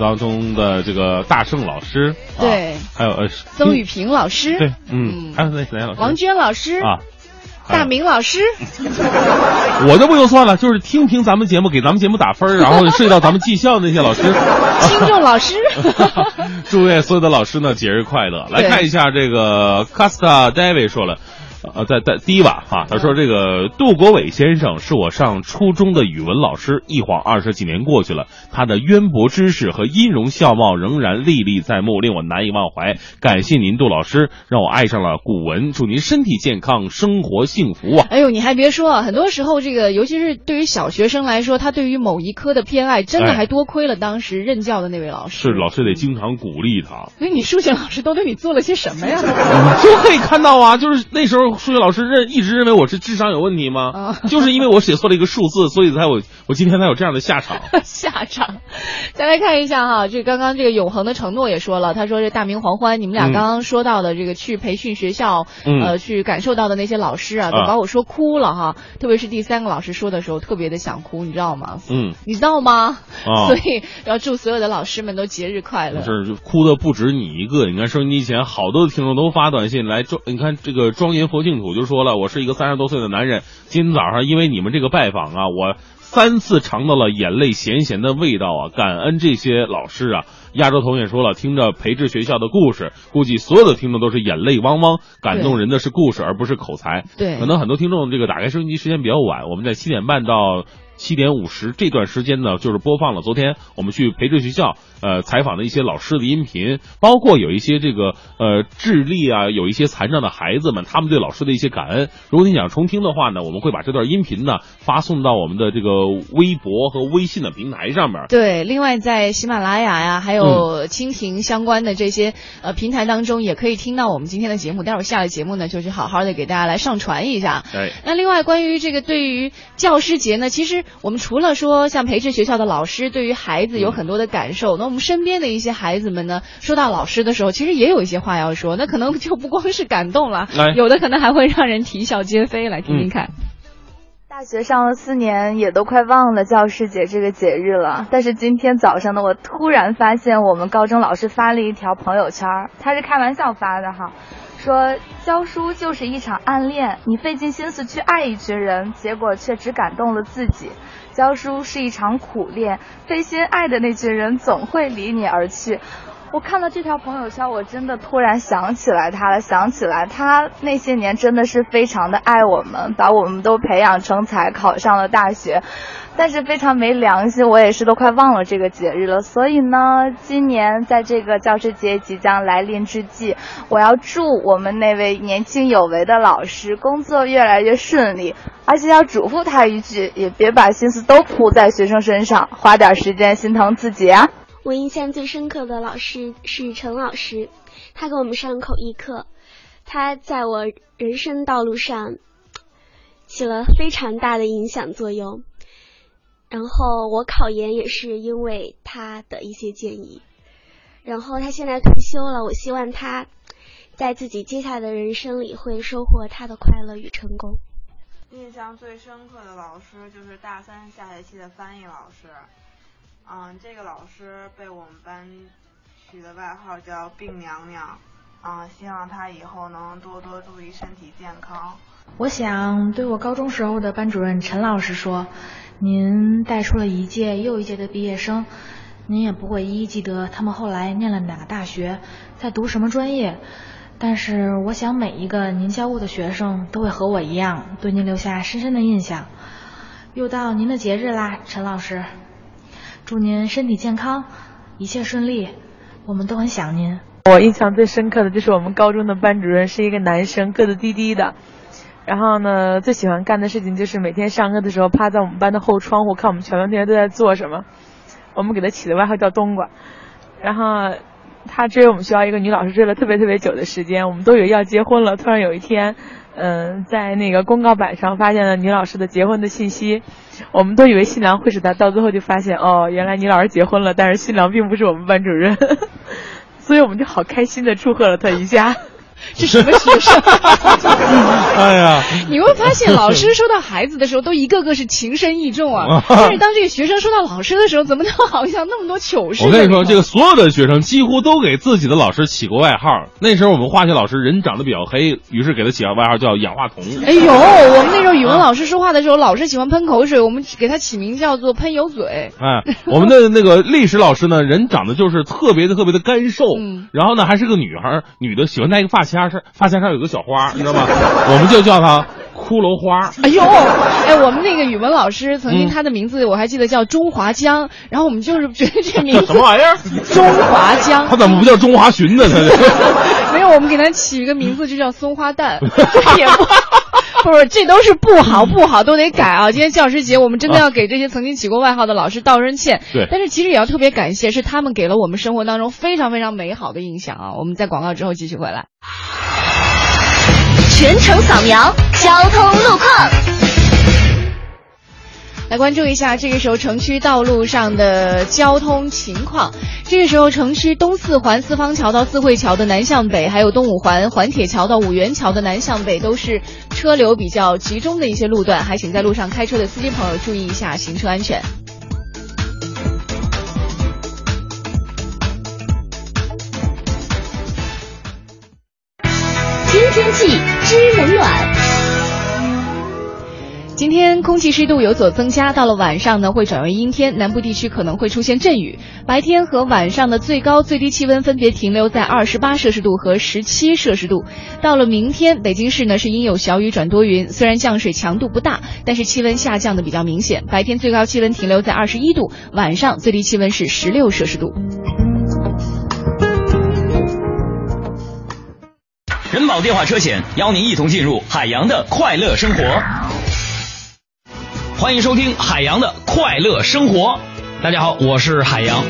Speaker 2: 当中的这个大圣老师，啊
Speaker 3: 对
Speaker 2: 还有呃
Speaker 3: 曾雨平老师，
Speaker 2: 对，嗯，还有那谁老师？
Speaker 3: 王娟老师，
Speaker 2: 啊，
Speaker 3: 大明老师，[laughs]
Speaker 2: 我就不用算了，就是听凭咱们节目，给咱们节目打分儿，然后涉及到咱们技校那些老师。
Speaker 3: 听众老师，[laughs]
Speaker 2: 祝愿所有的老师呢节日快乐。来看一下这个 Casta David 说了。呃，在在第一把哈，他说这个杜国伟先生是我上初中的语文老师，一晃二十几年过去了，他的渊博知识和音容笑貌仍然历历在目，令我难以忘怀。感谢您，杜老师，让我爱上了古文。祝您身体健康，生活幸福啊！
Speaker 3: 哎呦，你还别说啊，很多时候这个，尤其是对于小学生来说，他对于某一科的偏爱，真的
Speaker 2: 哎
Speaker 3: 还多亏了当时任教的那位老师。
Speaker 2: 是老师得经常鼓励他。
Speaker 3: 所以你数学老师都对你做了些什么呀？[laughs]
Speaker 2: 就可以看到啊，就是那时候数学老师认一直认为我是智商有问题吗？[laughs] 就是因为我写错了一个数字，所以才我我今天才有这样的下场。[laughs]
Speaker 3: 下场。再来看一下哈，这刚刚这个永恒的承诺也说了，他说这大明黄欢，你们俩
Speaker 2: 嗯
Speaker 3: 刚刚说到的这个去培训学校，
Speaker 2: 嗯
Speaker 3: 呃，去感受到的那些老师啊，都
Speaker 2: 啊
Speaker 3: 把我说哭了哈。特别是第三个老师说的时候，特别的想哭，你知道吗？
Speaker 2: 嗯，
Speaker 3: 你知道吗？
Speaker 2: 啊 [laughs]
Speaker 3: 所以要祝所有的老师们都节日快乐。
Speaker 2: 是就哭的不止你一个。你看收音机前好多的听众都发短信来装，你看这个庄严佛净土就说了，我是一个三十多岁的男人，今天早上因为你们这个拜访啊，我三次尝到了眼泪咸咸的味道啊，感恩这些老师啊。亚洲同也说了，听着培智学校的故事，估计所有的听众都是眼泪汪汪，感动人的是故事而不是口才。
Speaker 3: 对
Speaker 2: 可能很多听众这个打开收音机时间比较晚，我们在七点半到。七点五十这段时间呢，就是播放了昨天我们去培智学校呃采访的一些老师的音频，包括有一些这个呃智力啊，有一些残障的孩子们，他们对老师的一些感恩。如果你想重听的话呢，我们会把这段音频呢发送到我们的这个微博和微信的平台上面。
Speaker 3: 对，另外在喜马拉雅呀，还
Speaker 2: 嗯
Speaker 3: 有蜻蜓相关的这些、呃平台当中，也可以听到我们今天的节目。待会儿下了节目呢，就是好好的给大家来上传一下。
Speaker 2: 对，
Speaker 3: 那另外关于这个对于教师节呢，其实我们除了说像培智学校的老师对于孩子有很多的感受，那我们身边的一些孩子们呢，说到老师的时候，其实也有一些话要说，那可能就不光是感动了
Speaker 19: 来，
Speaker 3: 有的可能还会让人啼笑皆非。来听听看。
Speaker 19: 大学上了四年，也都快忘了教师节这个节日了。但是今天早上呢，我突然发现我们高中老师发了一条朋友圈，他是开玩笑发的哈，说教书就是一场暗恋，你费尽心思去爱一群人，结果却只感动了自己。教书是一场苦练，费心爱的那群人总会离你而去。我看到这条朋友圈，我真的突然想起来他了，想起来他那些年真的是非常的爱我们，把我们都培养成才，考上了大学。但是非常没良心，我也是都快忘了这个节日了。所以呢，今年在这个教师节即将来临之际，我要祝我们那位年轻有为的老师工作越来越顺利，而且要嘱咐他一句，也别把心思都扑在学生身上，花点时间心疼自己啊。
Speaker 20: 我印象最深刻的老师是陈老师，他给我们上口译课，他在我人生道路上起了非常大的影响作用。然后我考研也是因为他的一些建议。然后他现在退休了，我希望他在自己接下来的人生里会收获他的快乐与成功。
Speaker 21: 印象最深刻的老师就是大三下学期的翻译老师。嗯，这个老师被我们班取的外号叫“病娘娘”。嗯，希望她以后能多多注意身体健康。
Speaker 22: 我想对我高中时候的班主任陈老师说，您带出了一届又一届的毕业生，您也不会一一记得他们后来念了哪个大学，在读什么专业。但是我想每一个您教过的学生都会和我一样，对您留下深深的印象。又到您的节日啦，陈老师。祝您身体健康，一切顺利，我们都很想您。
Speaker 23: 我印象最深刻的就是我们高中的班主任是一个男生，个子低低的，然后呢，最喜欢干的事情就是每天上课的时候趴在我们班的后窗户看我们全班同学都在做什么。我们给他起的外号叫冬瓜。然后他追我们学校一个女老师追了特别特别久的时间，我们都以为要结婚了。突然有一天，嗯、在那个公告板上发现了女老师的结婚的信息，我们都以为新郎会是他，到最后就发现哦，原来女老师结婚了，但是新郎并不是我们班主任，[laughs] 所以我们就好开心的祝贺了他一下。[laughs]
Speaker 3: 这什么学生？[laughs]
Speaker 2: 哎呀，
Speaker 3: 你会发现，老师说到孩子的时候，都一个个是情深意重啊。[laughs] 但是当这个学生说到老师的时候，怎么都好像那么多糗事？
Speaker 2: 我跟你说，这个所有的学生几乎都给自己的老师起过外号。那时候我们化学老师人长得比较黑，于是给他起了外号叫氧化铜。
Speaker 3: 哎呦，我们那时候语文老师说话的时候，老是喜欢喷口水，我们给他起名叫做喷油嘴。
Speaker 2: 哎，我们的那个历史老师呢，人长得就是特别的特别的干瘦，然后呢还是个女孩，女的喜欢戴一个发卡上，发现上有个小花，你知道吗？我们就叫她骷髅花。
Speaker 3: 哎呦，哎，我们那个语文老师曾经
Speaker 2: 嗯
Speaker 3: 他的名字我还记得叫中华江，然后我们就是觉得这名字
Speaker 2: 什么玩意儿？
Speaker 3: 中华江。
Speaker 2: 他怎么不叫中华鲟呢？他 [laughs] 这
Speaker 3: 没有，我们给他起一个名字就叫松花蛋，这也不。不是，这都是不好不好，都得改啊！今天教师节，我们真的要给这些曾经起过外号的老师道声歉。
Speaker 2: 对
Speaker 3: 但是其实也要特别感谢，是他们给了我们生活当中非常非常美好的印象啊！我们在广告之后继续回来。
Speaker 4: 全程扫描交通路况。
Speaker 3: 来关注一下这个时候城区道路上的交通情况。这个时候，城区东四环四方桥到四惠桥的南向北，还有东五环环铁桥到五元桥的南向北，都是车流比较集中的一些路段，还请在路上开车的司机朋友注意一下行车安全。
Speaker 4: 天气知冷暖。
Speaker 3: 今天空气湿度有所增加，到了晚上呢会转为阴天，南部地区可能会出现阵雨。白天和晚上的最高最低气温分别停留在二十八摄氏度和十七摄氏度。到了明天，北京市呢是阴有小雨转多云，虽然降水强度不大，但是气温下降的比较明显。白天最高气温停留在二十一度，晚上最低气温是十六摄氏度。
Speaker 1: 人保电话车险邀您一同进入海洋的快乐生活。欢迎收听海洋的快乐生活。大家好，我是海洋。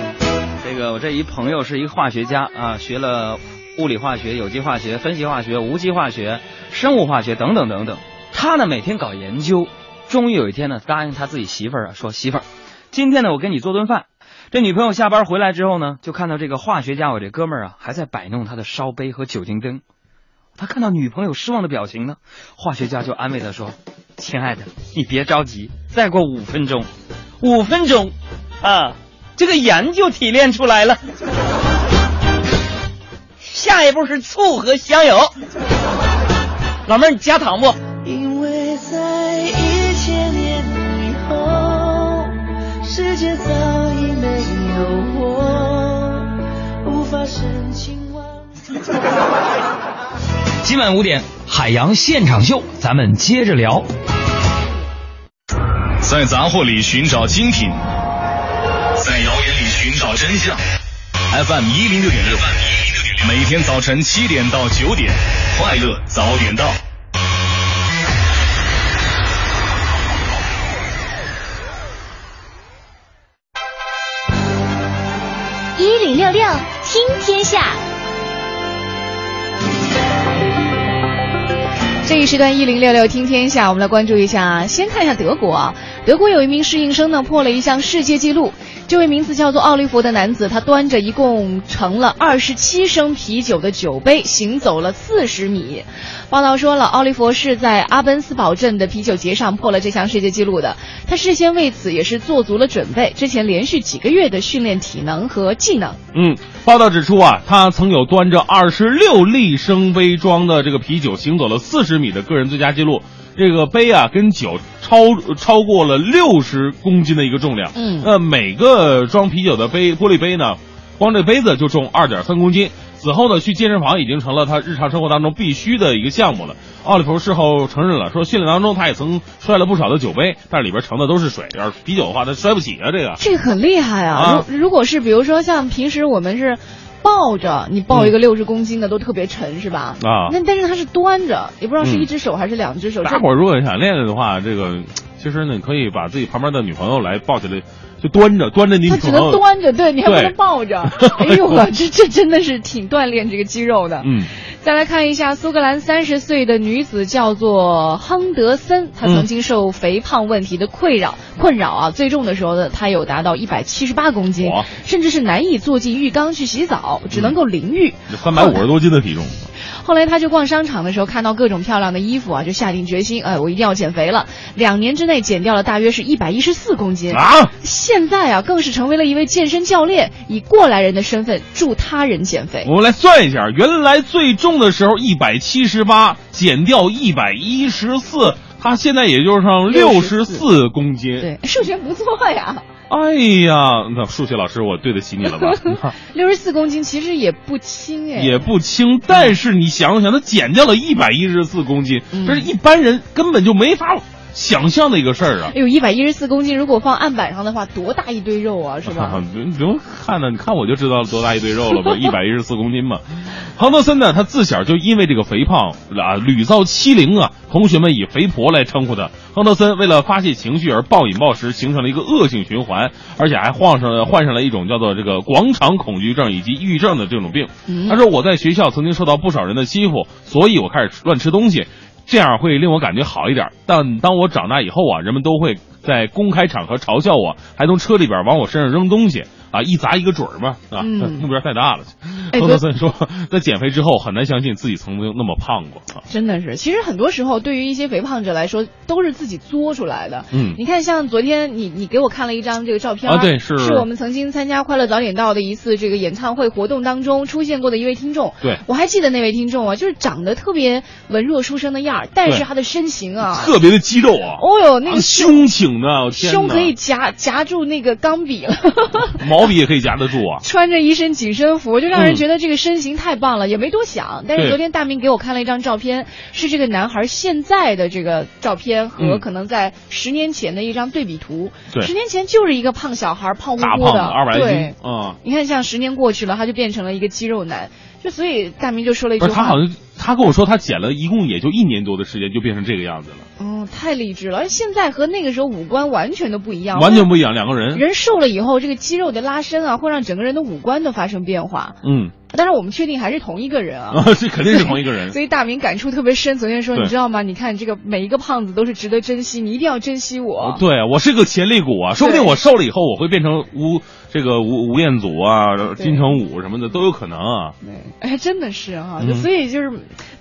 Speaker 24: 这个我这一朋友是一个化学家啊，学了物理化学、有机化学、分析化学、无机化学、生物化学等等等等。他呢每天搞研究，终于有一天呢答应他自己媳妇儿啊，说媳妇儿，今天呢我给你做顿饭。这女朋友下班回来之后呢，就看到这个化学家我这哥们儿啊还在摆弄他的烧杯和酒精灯。他看到女朋友失望的表情呢，化学家就安慰他说：“亲爱的，你别着急，再过五分钟，五分钟啊，这个盐就提炼出来了。下一步是醋和香油。老妹儿，你加糖不？
Speaker 5: 因为在一千年以后，世界早已没有我，无法深情忘记。
Speaker 1: 今晚五点，海洋现场秀，咱们接着聊。在杂货里寻找精品，在谣言里寻找真相。FM 一零六点六，每天早晨七点到九点，快乐早点到。
Speaker 3: 这段一零六六听天下，我们来关注一下。先看一下德国啊，德国有一名适应生呢破了一项世界纪录。这位名字叫做奥利弗的男子，他端着一共盛了二十七升啤酒的酒杯，行走了四十米。报道说了，奥利弗是在阿奔斯堡镇的啤酒节上破了这项世界纪录的。他事先为此也是做足了准备，之前连续几个月的训练体能和技能。
Speaker 2: 嗯，报道指出啊，他曾有端着二十六立升杯装的这个啤酒行走了四十米的个人最佳纪录。这个杯啊，跟酒超超过了六十公斤的一个重量。
Speaker 3: 嗯，
Speaker 2: 那每个装啤酒的杯玻璃杯呢，光这杯子就重二点三公斤。此后呢，去健身房已经成了他日常生活当中必须的一个项目了。奥利弗事后承认了，说训练当中他也曾摔了不少的酒杯，但是里边盛的都是水，要是啤酒的话，他摔不起啊。这个
Speaker 3: 这个很厉害啊！
Speaker 2: 啊
Speaker 3: 如如果是比如说像平时我们是。抱着，你抱一个六十公斤的都特别沉，是吧？
Speaker 2: 啊
Speaker 3: 那但是他是端着，也不知道是
Speaker 2: 嗯
Speaker 3: 一只手还是两只手。
Speaker 2: 大伙儿如果想练练的话，这个其实呢，可以把自己旁边的女朋友来抱起来，就端着端着你
Speaker 3: 他只。能端着，对你还不能抱着。[laughs] 哎呦我这这真的是挺锻炼这个肌肉的。
Speaker 2: 嗯，
Speaker 3: 再来看一下，苏格兰三十岁的女子叫做亨德森，她曾经受肥胖问题的困扰，困扰啊，最重的时候呢，她有达到一百七十八公斤，甚至是难以坐进浴缸去洗澡，只能够淋浴。
Speaker 2: 三百五十多斤的体重。
Speaker 3: 后来他就逛商场的时候看到各种漂亮的衣服啊，就下定决心，哎，我一定要减肥了。两年之内减掉了大约是一百一十四公斤
Speaker 2: 啊！
Speaker 3: 现在啊，更是成为了一位健身教练，以过来人的身份助他人减肥。
Speaker 2: 我们来算一下，原来最重的时候一百七十八，减掉一百一十四，他现在也就剩六十四公斤。
Speaker 3: 对，数学不错呀。
Speaker 2: 哎呀，那数学老师，我对得起你了吧？[laughs]
Speaker 3: 六十四公斤其实也不轻哎，
Speaker 2: 也不轻，但是你想想，他减掉了一百一十四公斤，
Speaker 3: 嗯
Speaker 2: 这是一般人根本就没法想象的一个事儿啊！
Speaker 3: 哎呦，一百一十四公斤，如果放案板上的话，多大一堆肉啊，[laughs] 是吧？
Speaker 2: 你不用看了，你看我就知道多大一堆肉了吧？[laughs] 一百一十四公斤嘛。亨德森呢，他自小就因为这个肥胖啊屡遭欺凌啊，同学们以肥婆来称呼他。亨德森为了发泄情绪而暴饮暴食，形成了一个恶性循环，而且还患上了患上了一种叫做这个广场恐惧症以及抑郁症的这种病。
Speaker 3: 嗯
Speaker 2: 他说我在学校曾经受到不少人的欺负，所以我开始乱吃东西。这样会令我感觉好一点，但当我长大以后啊，人们都会在公开场合嘲笑我，还从车里边往我身上扔东西。啊，一砸一个准儿嘛啊，
Speaker 3: 嗯 [laughs]
Speaker 2: 目标太大了。
Speaker 3: 哎
Speaker 2: 亨德森说，在减肥之后很难相信自己曾经那么胖过啊。
Speaker 3: 真的是，其实很多时候对于一些肥胖者来说，都是自己作出来的。
Speaker 2: 嗯
Speaker 3: 你看，像昨天你你给我看了一张这个照片
Speaker 2: 啊对是
Speaker 3: 是我们曾经参加《快乐早点到》的一次这个演唱会活动当中出现过的一位听众。
Speaker 2: 对
Speaker 3: 我还记得那位听众啊，就是长得特别文弱书生的样儿，但是他的身形啊，
Speaker 2: 特别的肌肉啊，
Speaker 3: 哦哟，那个
Speaker 2: 啊胸挺的，
Speaker 3: 胸可以夹夹住那个钢笔了。
Speaker 2: 毛笔也可以夹得住啊。
Speaker 3: 穿着一身紧身服，就让人
Speaker 2: 嗯
Speaker 3: 觉得这个身形太棒了，也没多想。但是昨天大明给我看了一张照片，是这个男孩现在的这个照片和
Speaker 2: 嗯
Speaker 3: 可能在十年前的一张对比图。
Speaker 2: 对
Speaker 3: 十年前就是一个胖小孩，胖乎乎的，对
Speaker 2: 二百斤，嗯，
Speaker 3: 你看，像十年过去了，他就变成了一个肌肉男。就所以大明就说了一句
Speaker 2: 他好像他跟我说他减了一共也就一年多的时间就变成这个样子了，
Speaker 3: 嗯，太励志了。而现在和那个时候五官完全都不一样，
Speaker 2: 完全不一样，两个人。
Speaker 3: 人瘦了以后，这个肌肉的拉伸啊，会让整个人的五官都发生变化。
Speaker 2: 嗯，
Speaker 3: 但是我们确定还是同一个人啊，[laughs]
Speaker 2: 这肯定是同一个人。
Speaker 3: 所以大明感触特别深。昨天说，你知道吗？你看这个每一个胖子都是值得珍惜，你一定要珍惜我。
Speaker 2: 对啊，我是个潜力股啊，说不定我瘦了以后我会变成吴这个吴吴彦祖啊、金城武什么的都有可能啊。
Speaker 3: 哎，真的是哈、
Speaker 2: 嗯。
Speaker 3: 所以就是，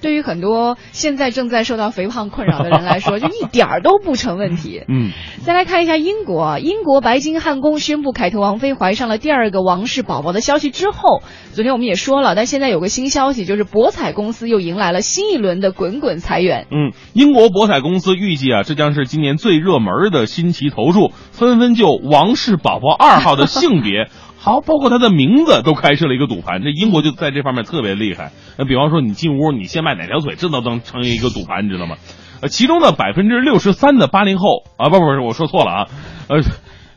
Speaker 3: 对于很多现在正在受到肥胖困扰的人来说，[laughs] 就一点儿都不成问题。
Speaker 2: 嗯，
Speaker 3: 再来看一下英国啊，英国白金汉宫宣布凯特王妃怀上了第二个王室宝宝的消息之后，昨天我们也说了，但现在有个新消息，就是博彩公司又迎来了新一轮的滚滚裁员。
Speaker 2: 嗯，英国博彩公司预计啊，这将是今年最热门的新奇投注，纷纷就王室宝宝二号的性别。好，包括他的名字都开设了一个赌盘，这英国就在这方面特别厉害。那比方说，你进屋，你先迈哪条腿，这都能成为一个赌盘，你知道吗？呃，其中呢，百分之六十三的八零后啊，不不是，我说错了啊，呃，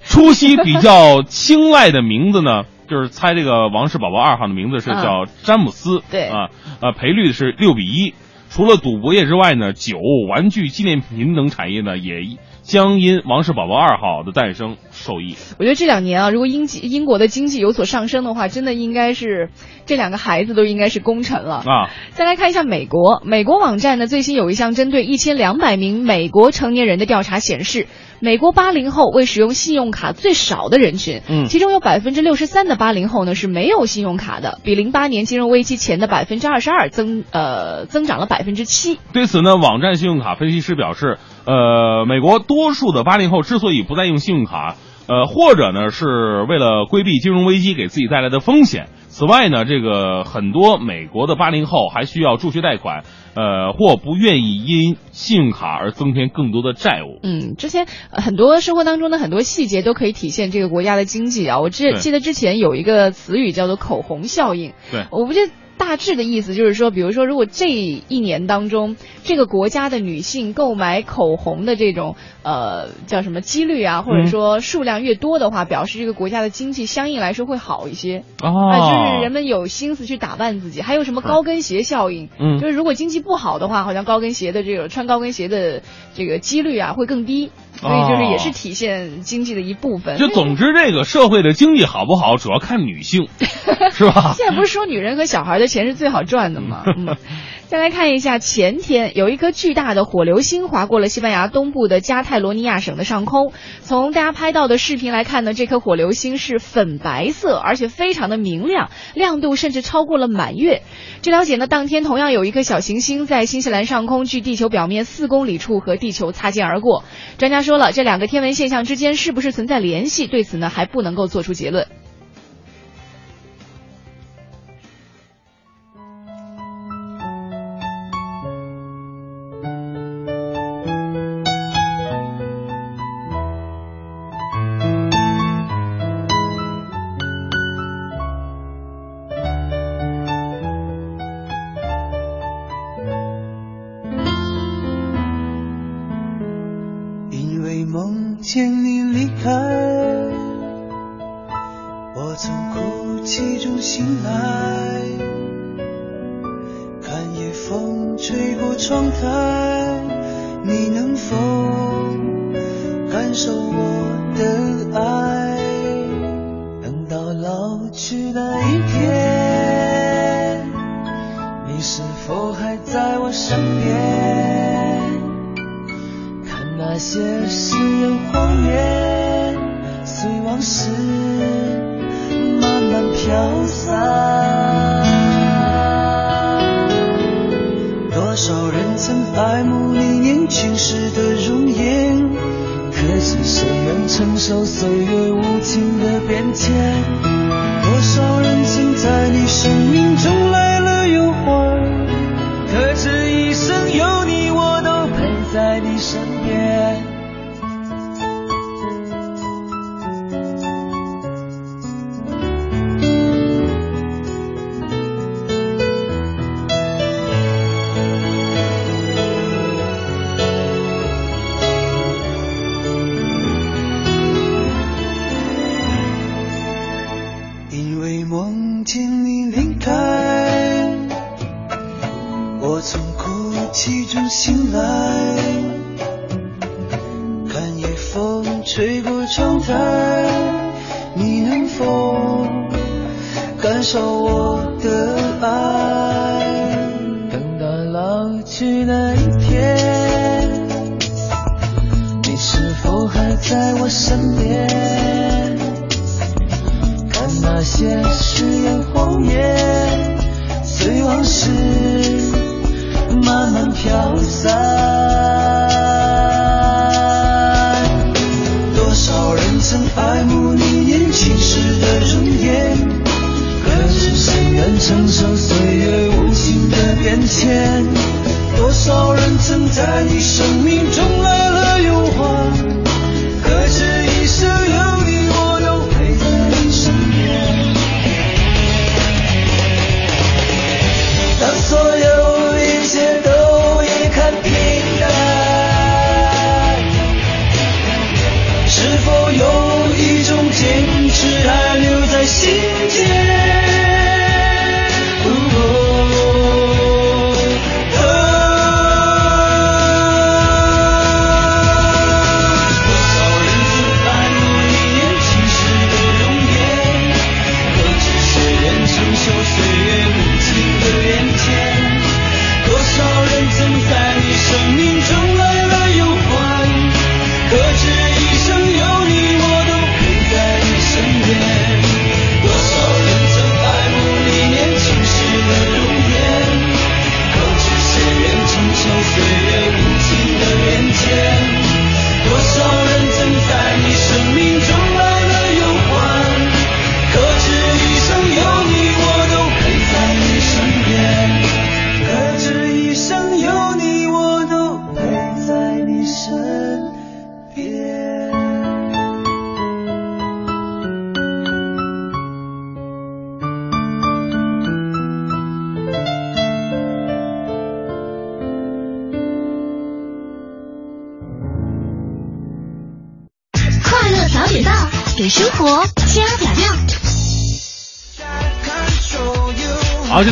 Speaker 2: 初期比较青睐的名字呢，就是猜这个王室宝宝二号的名字是叫詹姆斯，
Speaker 3: 对
Speaker 2: 啊，呃，赔率是六比一。除了赌博业之外呢，酒、玩具、纪念品等产业呢，也将因王室宝宝二号的诞生受益。
Speaker 3: 我觉得这两年啊，如果英英国的经济有所上升的话，真的应该是这两个孩子都应该是功臣了
Speaker 2: 啊。
Speaker 3: 再来看一下美国，美国网站呢最新有一项针对一千两百名美国成年人的调查显示，美国八零后为使用信用卡最少的人群，
Speaker 2: 嗯
Speaker 3: 其中有百分之六十三的八零后呢是没有信用卡的，比零八年金融危机前的百分之二十二增呃增长了百分之七。
Speaker 2: 对此呢，网站信用卡分析师表示，呃，美国多数的八零后之所以不再用信用卡，呃，或者呢是为了规避金融危机给自己带来的风险。此外呢，这个很多美国的八零后还需要助学贷款，呃，或不愿意因信用卡而增添更多的债务。
Speaker 3: 嗯，之前呃很多生活当中的很多细节都可以体现这个国家的经济啊。我记记得之前有一个词语叫做“口红效应”，
Speaker 2: 对，
Speaker 3: 我不记得大致的意思就是说，比如说，如果这一年当中，这个国家的女性购买口红的这种呃叫什么几率啊，或者说数量越多的话，表示这个国家的经济相应来说会好一些。
Speaker 2: 哦。
Speaker 3: 啊，就是人们有心思去打扮自己，还有什么高跟鞋效应？
Speaker 2: 嗯。
Speaker 3: 就是如果经济不好的话，好像高跟鞋的这个穿高跟鞋的这个几率啊会更低，所以就是也是体现经济的一部分。
Speaker 2: 就总之，这个社会的经济好不好，主要看女性，[laughs] 是吧？
Speaker 3: 现在不是说女人和小孩的钱是最好赚的吗？嗯。再来看一下，前天有一颗巨大的火流星划过了西班牙东部的加泰罗尼亚省的上空。从大家拍到的视频来看呢，这颗火流星是粉白色，而且非常的明亮，亮度甚至超过了满月。据了解呢，当天同样有一颗小行星在新西兰上空距地球表面四公里处和地球擦肩而过。专家说了，这两个天文现象之间是不是存在联系？对此呢，还不能够做出结论。
Speaker 25: 岁月无情的变迁？多少人曾在你生命中来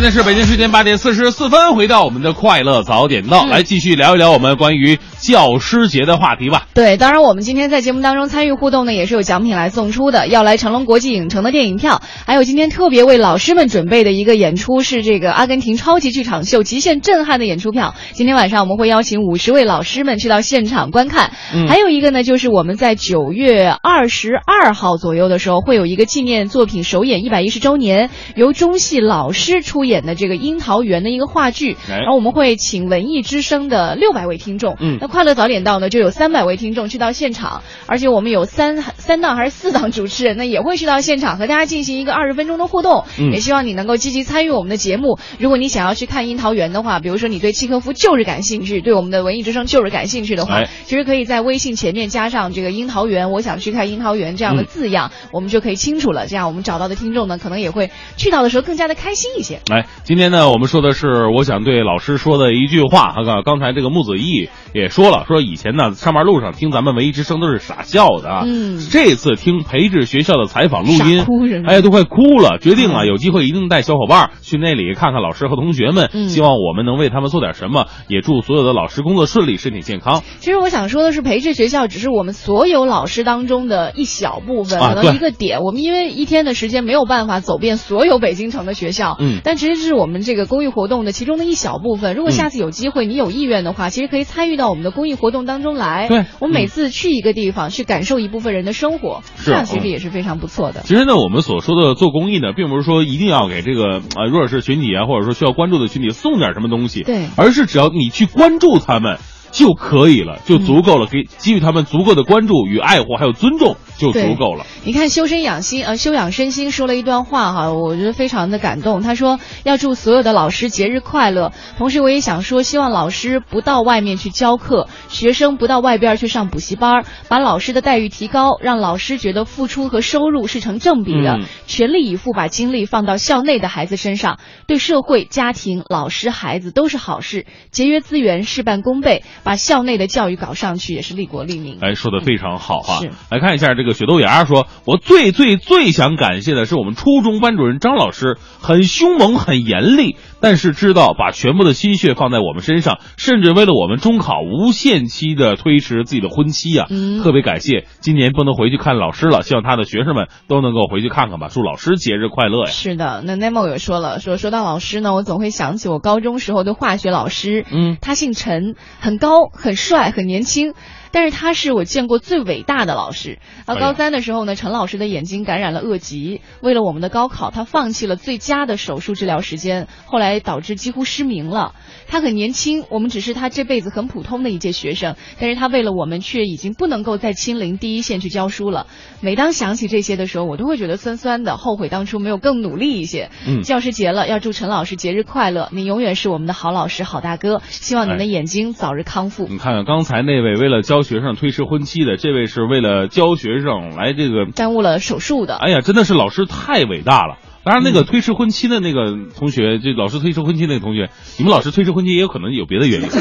Speaker 25: 在是
Speaker 2: 北京时间八点四十四分，回到我们的快乐早点到，
Speaker 3: 嗯
Speaker 2: 来继续聊一聊我们关于教师节的话题吧。
Speaker 3: 对，当然我们今天在节目当中参与互动呢，也是有奖品来送出的，要来成龙国际影城的电影票，还有今天特别为老师们准备的一个演出是这个阿根廷超级剧场秀极限震撼的演出票。今天晚上我们会邀请五十位老师们去到现场观看，
Speaker 2: 嗯
Speaker 3: 还有一个呢，就是我们在九月二十二号左右的时候会有一个纪念作品首演一百一十周年，由中戏老师出演的这个《樱桃园》的一个话剧，
Speaker 2: 哎
Speaker 3: 然后我们会请文艺之声的六百位听众，
Speaker 2: 嗯
Speaker 3: 那快乐早点到呢就有三百位听众去到现场，而且我们有三三档还是四档主持人呢也会去到现场和大家进行一个二十分钟的互动，
Speaker 2: 嗯
Speaker 3: 也希望你能够积极参与我们的节目。如果你想要去看樱桃园的话，比如说你对契诃夫就是感兴趣，对我们的文艺之声就是感兴趣的话，
Speaker 2: 哎
Speaker 3: 其实可以在微信前面加上这个樱桃园，我想去看樱桃园这样的
Speaker 2: 嗯
Speaker 3: 字样，我们就可以清楚了。这样我们找到的听众呢，可能也会去到的时候更加的开心一些。
Speaker 2: 来，今天呢，我们说的是我想对老师说的一句话。啊，刚刚才这个木子毅也说了，说以前呢上班路上听咱们文艺之声都是傻笑的啊。
Speaker 3: 嗯
Speaker 2: 这次听培智学校的采访录音哎，都快哭了。决定了，有机会一定带小伙伴儿去那里看看老师和同学们，
Speaker 3: 嗯
Speaker 2: 希望我们能为他们做点什么，也祝所有的老师工作顺利，身体健康。
Speaker 3: 其实我想说的是，培智学校只是我们所有老师当中的一小部分，可能一个点。我们因为一天的时间没有办法走遍所有北京城的学校，
Speaker 2: 嗯
Speaker 3: 但其实是我们这个公益活动的其中的一小部分。如果下次有机会，你有意愿的话，其实可以参与到我们的公益活动当中来。
Speaker 2: 对
Speaker 3: 我们每次去一个地方，去感受一部分人的生活，这样其实
Speaker 2: 嗯
Speaker 3: 也是非常不错的。
Speaker 2: 其实呢，我们所说的做公益呢，并不是说一定要给这个呃弱势群体啊，或者说需要关注的群体送点什么东西，
Speaker 3: 对
Speaker 2: 而是只要你去关注他们就可以了，就足够了，给给予他们足够的关注与爱护，还有尊重就足够了。
Speaker 3: 你看修身养心，呃，修养身心说了一段话哈，我觉得非常的感动。他说要祝所有的老师节日快乐，同时我也想说，希望老师不到外面去教课，学生不到外边去上补习班，把老师的待遇提高，让老师觉得付出和收入是成正比的，
Speaker 2: 嗯
Speaker 3: 全力以赴把精力放到校内的孩子身上，对社会、家庭、老师、孩子都是好事，节约资源，事半功倍，把校内的教育搞上去也是利国利民。
Speaker 2: 哎，说的非常好哈
Speaker 3: 是！
Speaker 2: 来看一下这个雪豆芽说，我最最最想感谢的是我们初中班主任张老师，很凶猛，很严厉，但是知道把全部的心血放在我们身上，甚至为了我们中考无限期的推迟自己的婚期呀、
Speaker 3: 嗯
Speaker 2: 特别感谢。今年不能回去看老师了，希望他的学生们都能够回去看看吧。祝老师节日快乐呀！
Speaker 3: 是的，那 Nemo 也说了，说说到老师呢，我总会想起我高中时候的化学老师，
Speaker 2: 嗯，
Speaker 3: 他姓陈，很高，很帅，很年轻。但是他是我见过最伟大的老师。啊，高三的时候呢，陈老师的眼睛感染了恶疾，为了我们的高考，他放弃了最佳的手术治疗时间，后来导致几乎失明了。他很年轻，我们只是他这辈子很普通的一届学生，但是他为了我们却已经不能够再亲临第一线去教书了。每当想起这些的时候，我都会觉得酸酸的，后悔当初没有更努力一些。
Speaker 2: 嗯
Speaker 3: 教师节了，要祝陈老师节日快乐，您永远是我们的好老师、好大哥，希望您的
Speaker 2: 哎
Speaker 3: 眼睛早日康复。
Speaker 2: 你看看刚才那位为了教学生推迟婚期的，这位是为了教学生来这个
Speaker 3: 耽误了手术的。
Speaker 2: 哎呀，真的是老师太伟大了。当然，那个
Speaker 3: 嗯
Speaker 2: 推迟婚期的那个同学，这老师推迟婚期那个同学，你们老师推迟婚期也有可能有别的原因。[laughs]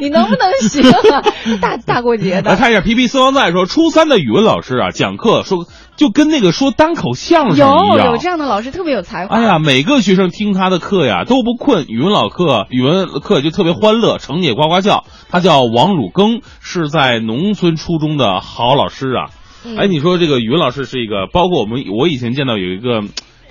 Speaker 3: 你能不能行啊？大大过节的 [laughs] 来，
Speaker 2: 看一下皮皮斯王在说，初三的语文老师啊，讲课说就跟那个说单口相声一样。
Speaker 3: 有有这样的老师特别有才华。
Speaker 2: 哎呀，每个学生听他的课呀都不困，语文老课语文课就特别欢乐，成绩也呱呱叫。他叫王汝庚，是在农村初中的好老师啊。
Speaker 3: 嗯
Speaker 2: 哎，你说这个语文老师是一个，包括我们我以前见到有一个。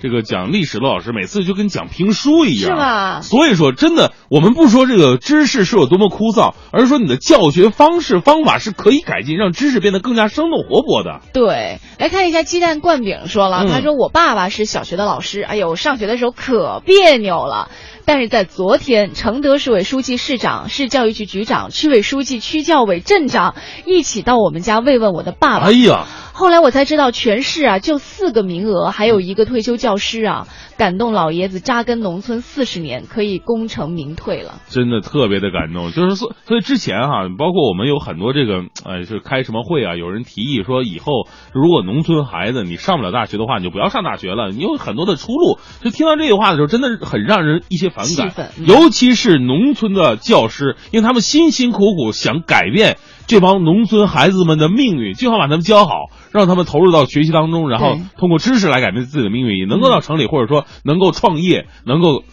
Speaker 2: 这个讲历史的老师每次就跟讲评书一样，
Speaker 3: 是吧
Speaker 2: 所以说，真的，我们不说这个知识是有多么枯燥，而是说你的教学方式方法是可以改进，让知识变得更加生动活泼的。
Speaker 3: 对，来看一下鸡蛋灌饼说了，
Speaker 2: 嗯
Speaker 3: 他说我爸爸是小学的老师，哎呦，上学的时候可别扭了。但是在昨天，承德市委书记、市长、市教育局局长、区委书记、区教委镇长一起到我们家慰问我的爸爸。
Speaker 2: 哎呀，
Speaker 3: 后来我才知道，全市啊就四个名额，还有一个退休教师啊，感动老爷子扎根农村四十年，可以功成名退了。
Speaker 2: 真的特别的感动，就是所所以之前哈、包括我们有很多这个，呃，是开什么会啊？有人提议说，以后如果农村孩子你上不了大学的话，你就不要上大学了，你有很多的出路。就听到这句话的时候，真的是很让人一些反感，
Speaker 3: 嗯
Speaker 2: 尤其是农村的教师，因为他们辛辛苦苦想改变这帮农村孩子们的命运，最好把他们教好，让他们投入到学习当中，然后通过知识来改变自己的命运，也能够到城里，或者说能够创业，能够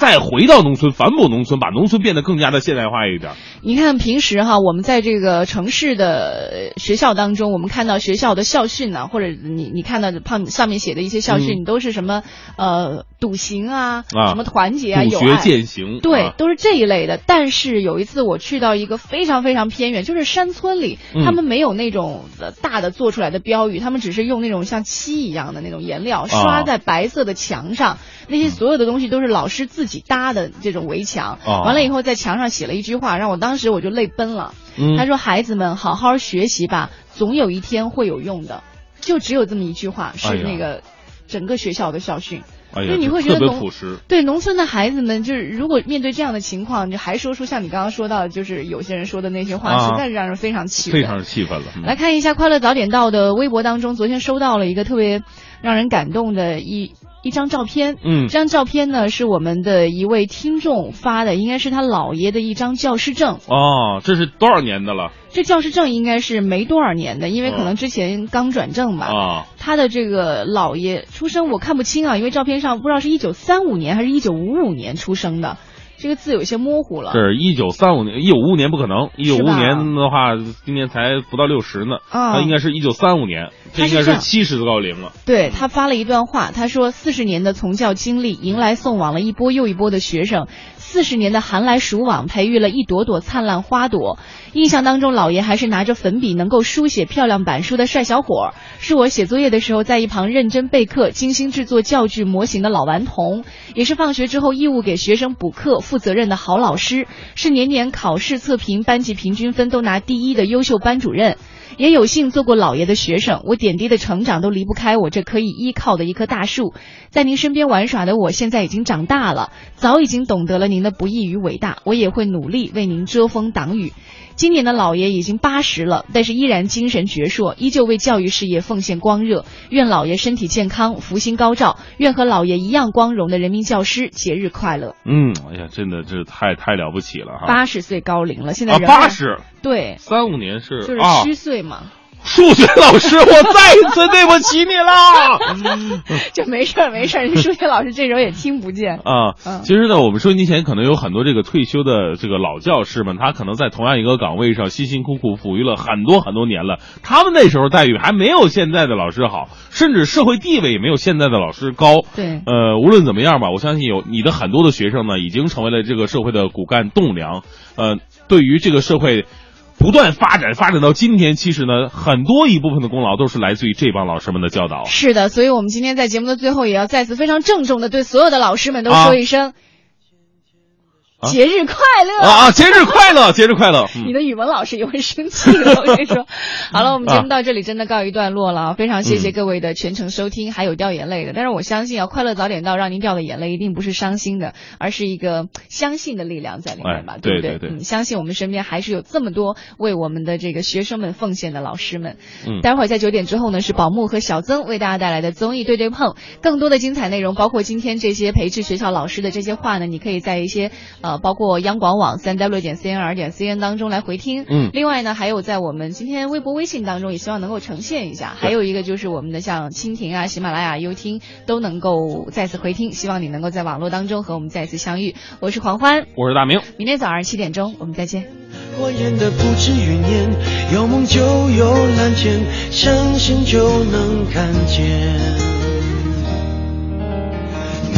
Speaker 2: 再回到农村，反哺农村，把农村变得更加的现代化一点。
Speaker 3: 你看平时哈，我们在这个城市的学校当中，我们看到学校的校训呢、或者你你看到的上上面写的一些校训，
Speaker 2: 嗯
Speaker 3: 都是什么呃笃行啊，
Speaker 2: 啊
Speaker 3: 什么团结啊，
Speaker 2: 有学。践行
Speaker 3: 对，
Speaker 2: 啊
Speaker 3: 都是这一类的。但是有一次我去到一个非常非常偏远，就是山村里，
Speaker 2: 嗯
Speaker 3: 他们没有那种呃大的做出来的标语，他们只是用那种像漆一样的那种颜料刷在白色的墙上，那些所有的东西都是老师自己搭的这种围墙。
Speaker 2: 哦
Speaker 3: 完了以后在墙上写了一句话，让我当时我就泪奔了。
Speaker 2: 嗯
Speaker 3: 他说：“孩子们，好好学习吧，总有一天会有用的。”就只有这么一句话，是那个整个学校的校训。
Speaker 2: 哎呀
Speaker 3: 就你会觉得农对农村的孩子们，就是如果面对这样的情况，就还说出像你刚刚说到的，就是有些人说的那些话，
Speaker 2: 啊
Speaker 3: 实在是让人非常气愤。
Speaker 2: 非常气愤了。嗯
Speaker 3: 来看一下快乐早点到的微博当中，昨天收到了一个特别让人感动的一一张照片。
Speaker 2: 嗯
Speaker 3: 这张照片呢是我们的一位听众发的，应该是他姥爷的一张教师证。
Speaker 2: 哦，这是多少年的了？
Speaker 3: 这教师证应该是没多少年的，因为可能之前刚转正吧。
Speaker 2: 啊，
Speaker 3: 他的这个姥爷出生我看不清啊，因为照片上不知道是一九三五年还是一九五五年出生的，这个字有些模糊了。
Speaker 2: 是一九三五年，一九五五年不可能，一九五五年的话，今年才不到六十呢，
Speaker 3: 啊
Speaker 2: 他应该是一九三五年，这应该
Speaker 3: 是
Speaker 2: 七十高龄了。
Speaker 3: 对他发了一段话，他说：“四十年的从教经历，迎来送往了一波又一波的学生；四十年的寒来暑往，培育了一朵朵灿烂花朵。印象当中，姥爷还是拿着粉笔能够书写漂亮板书的帅小伙儿，是我写作业的时候在一旁认真备课、精心制作教具模型的老顽童，也是放学之后义务给学生补课、负责任的好老师，是年年考试测评、班级平均分都拿第一的优秀班主任。”也有幸做过老爷的学生，我点滴的成长都离不开我这可以依靠的一棵大树。在您身边玩耍的我，现在已经长大了，早已经懂得了您的不易与伟大，我也会努力为您遮风挡雨。今年的姥爷已经八十了，但是依然精神矍铄，依旧为教育事业奉献光热。愿姥爷身体健康，福星高照。愿和姥爷一样光荣的人民教师节日快乐。
Speaker 2: 嗯，哎呀，真的这太太了不起了哈！
Speaker 3: 八十岁高龄了，现在
Speaker 2: 八十，
Speaker 3: 对，
Speaker 2: 三五年是
Speaker 3: 就是
Speaker 2: 啊，
Speaker 3: 虚岁嘛。
Speaker 2: 数学老师，我再一次对不起你了。[laughs]
Speaker 3: 就没事儿没事儿，人数学老师这时候也听不见。
Speaker 2: 啊，
Speaker 3: 嗯
Speaker 2: 其实呢，我们收音机前可能有很多这个退休的这个老教师们，他可能在同样一个岗位上辛辛苦苦抚育了很多很多年了，他们那时候待遇还没有现在的老师好，甚至社会地位也没有现在的老师高。
Speaker 3: 对，
Speaker 2: 呃，无论怎么样吧，我相信有你的很多的学生呢，已经成为了这个社会的骨干栋梁。呃，对于这个社会。不断发展，发展到今天，其实呢，很多一部分的功劳都是来自于这帮老师们的教导。
Speaker 3: 是的，所以我们今天在节目的最后，也要再次非常郑重的对所有的老师们都说一声。
Speaker 2: 啊
Speaker 3: 节日快乐
Speaker 2: 啊啊！节日快乐，[laughs] 节日快乐！嗯
Speaker 3: 你的语文老师也会生气的，我跟你说。[laughs] 好了，我们节目到这里真的告一段落了，非常谢谢各位的全程收听，还有掉眼泪的。但是我相信啊，快乐早点到，让您掉的眼泪一定不是伤心的，而是一个相信的力量在里面吧，
Speaker 2: 哎
Speaker 3: 对不
Speaker 2: 对对对
Speaker 3: 嗯，相信我们身边还是有这么多为我们的这个学生们奉献的老师们。
Speaker 2: 嗯
Speaker 3: 待会儿在九点之后呢，是宝木和小曾为大家带来的综艺对对碰，更多的精彩内容，包括今天这些培智学校老师的这些话呢，你可以在一些呃，包括央广网三 w 点 cnr 点 cn 当中来回听。
Speaker 2: 嗯
Speaker 3: 另外呢，还有在我们今天微博、微信当中，也希望能够呈现一下。还有一个就是我们的像蜻蜓啊、喜马拉雅、优听都能够再次回听，希望你能够在网络当中和我们再次相遇。我是黄欢，
Speaker 2: 我是大明，
Speaker 3: 明天早上七点钟我们再见。
Speaker 25: 我演的不止云烟，有梦就有蓝天，相信就能看见。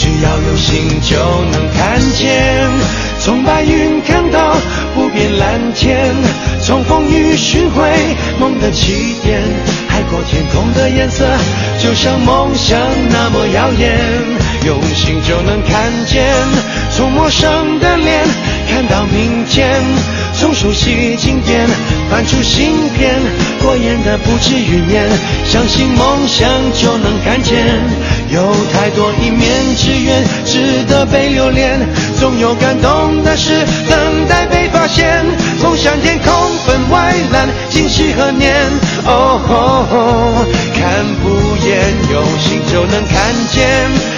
Speaker 25: 只要有心就能看见。从白云看到不变蓝天，从风雨寻回梦的起点。海阔天空的颜色，就像梦想那么耀眼。用心就能看见。从陌生的脸看到明天，从熟悉经典翻出新篇。过眼的不止云烟，相信梦想就能看见。有太多一面之缘值得被留恋，总有感动的事等待被发现。梦想天空分外蓝，今夕何年？哦，看不厌，用心就能看见。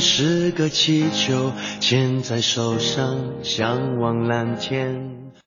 Speaker 25: 是个气球，牵在手上，向往蓝天。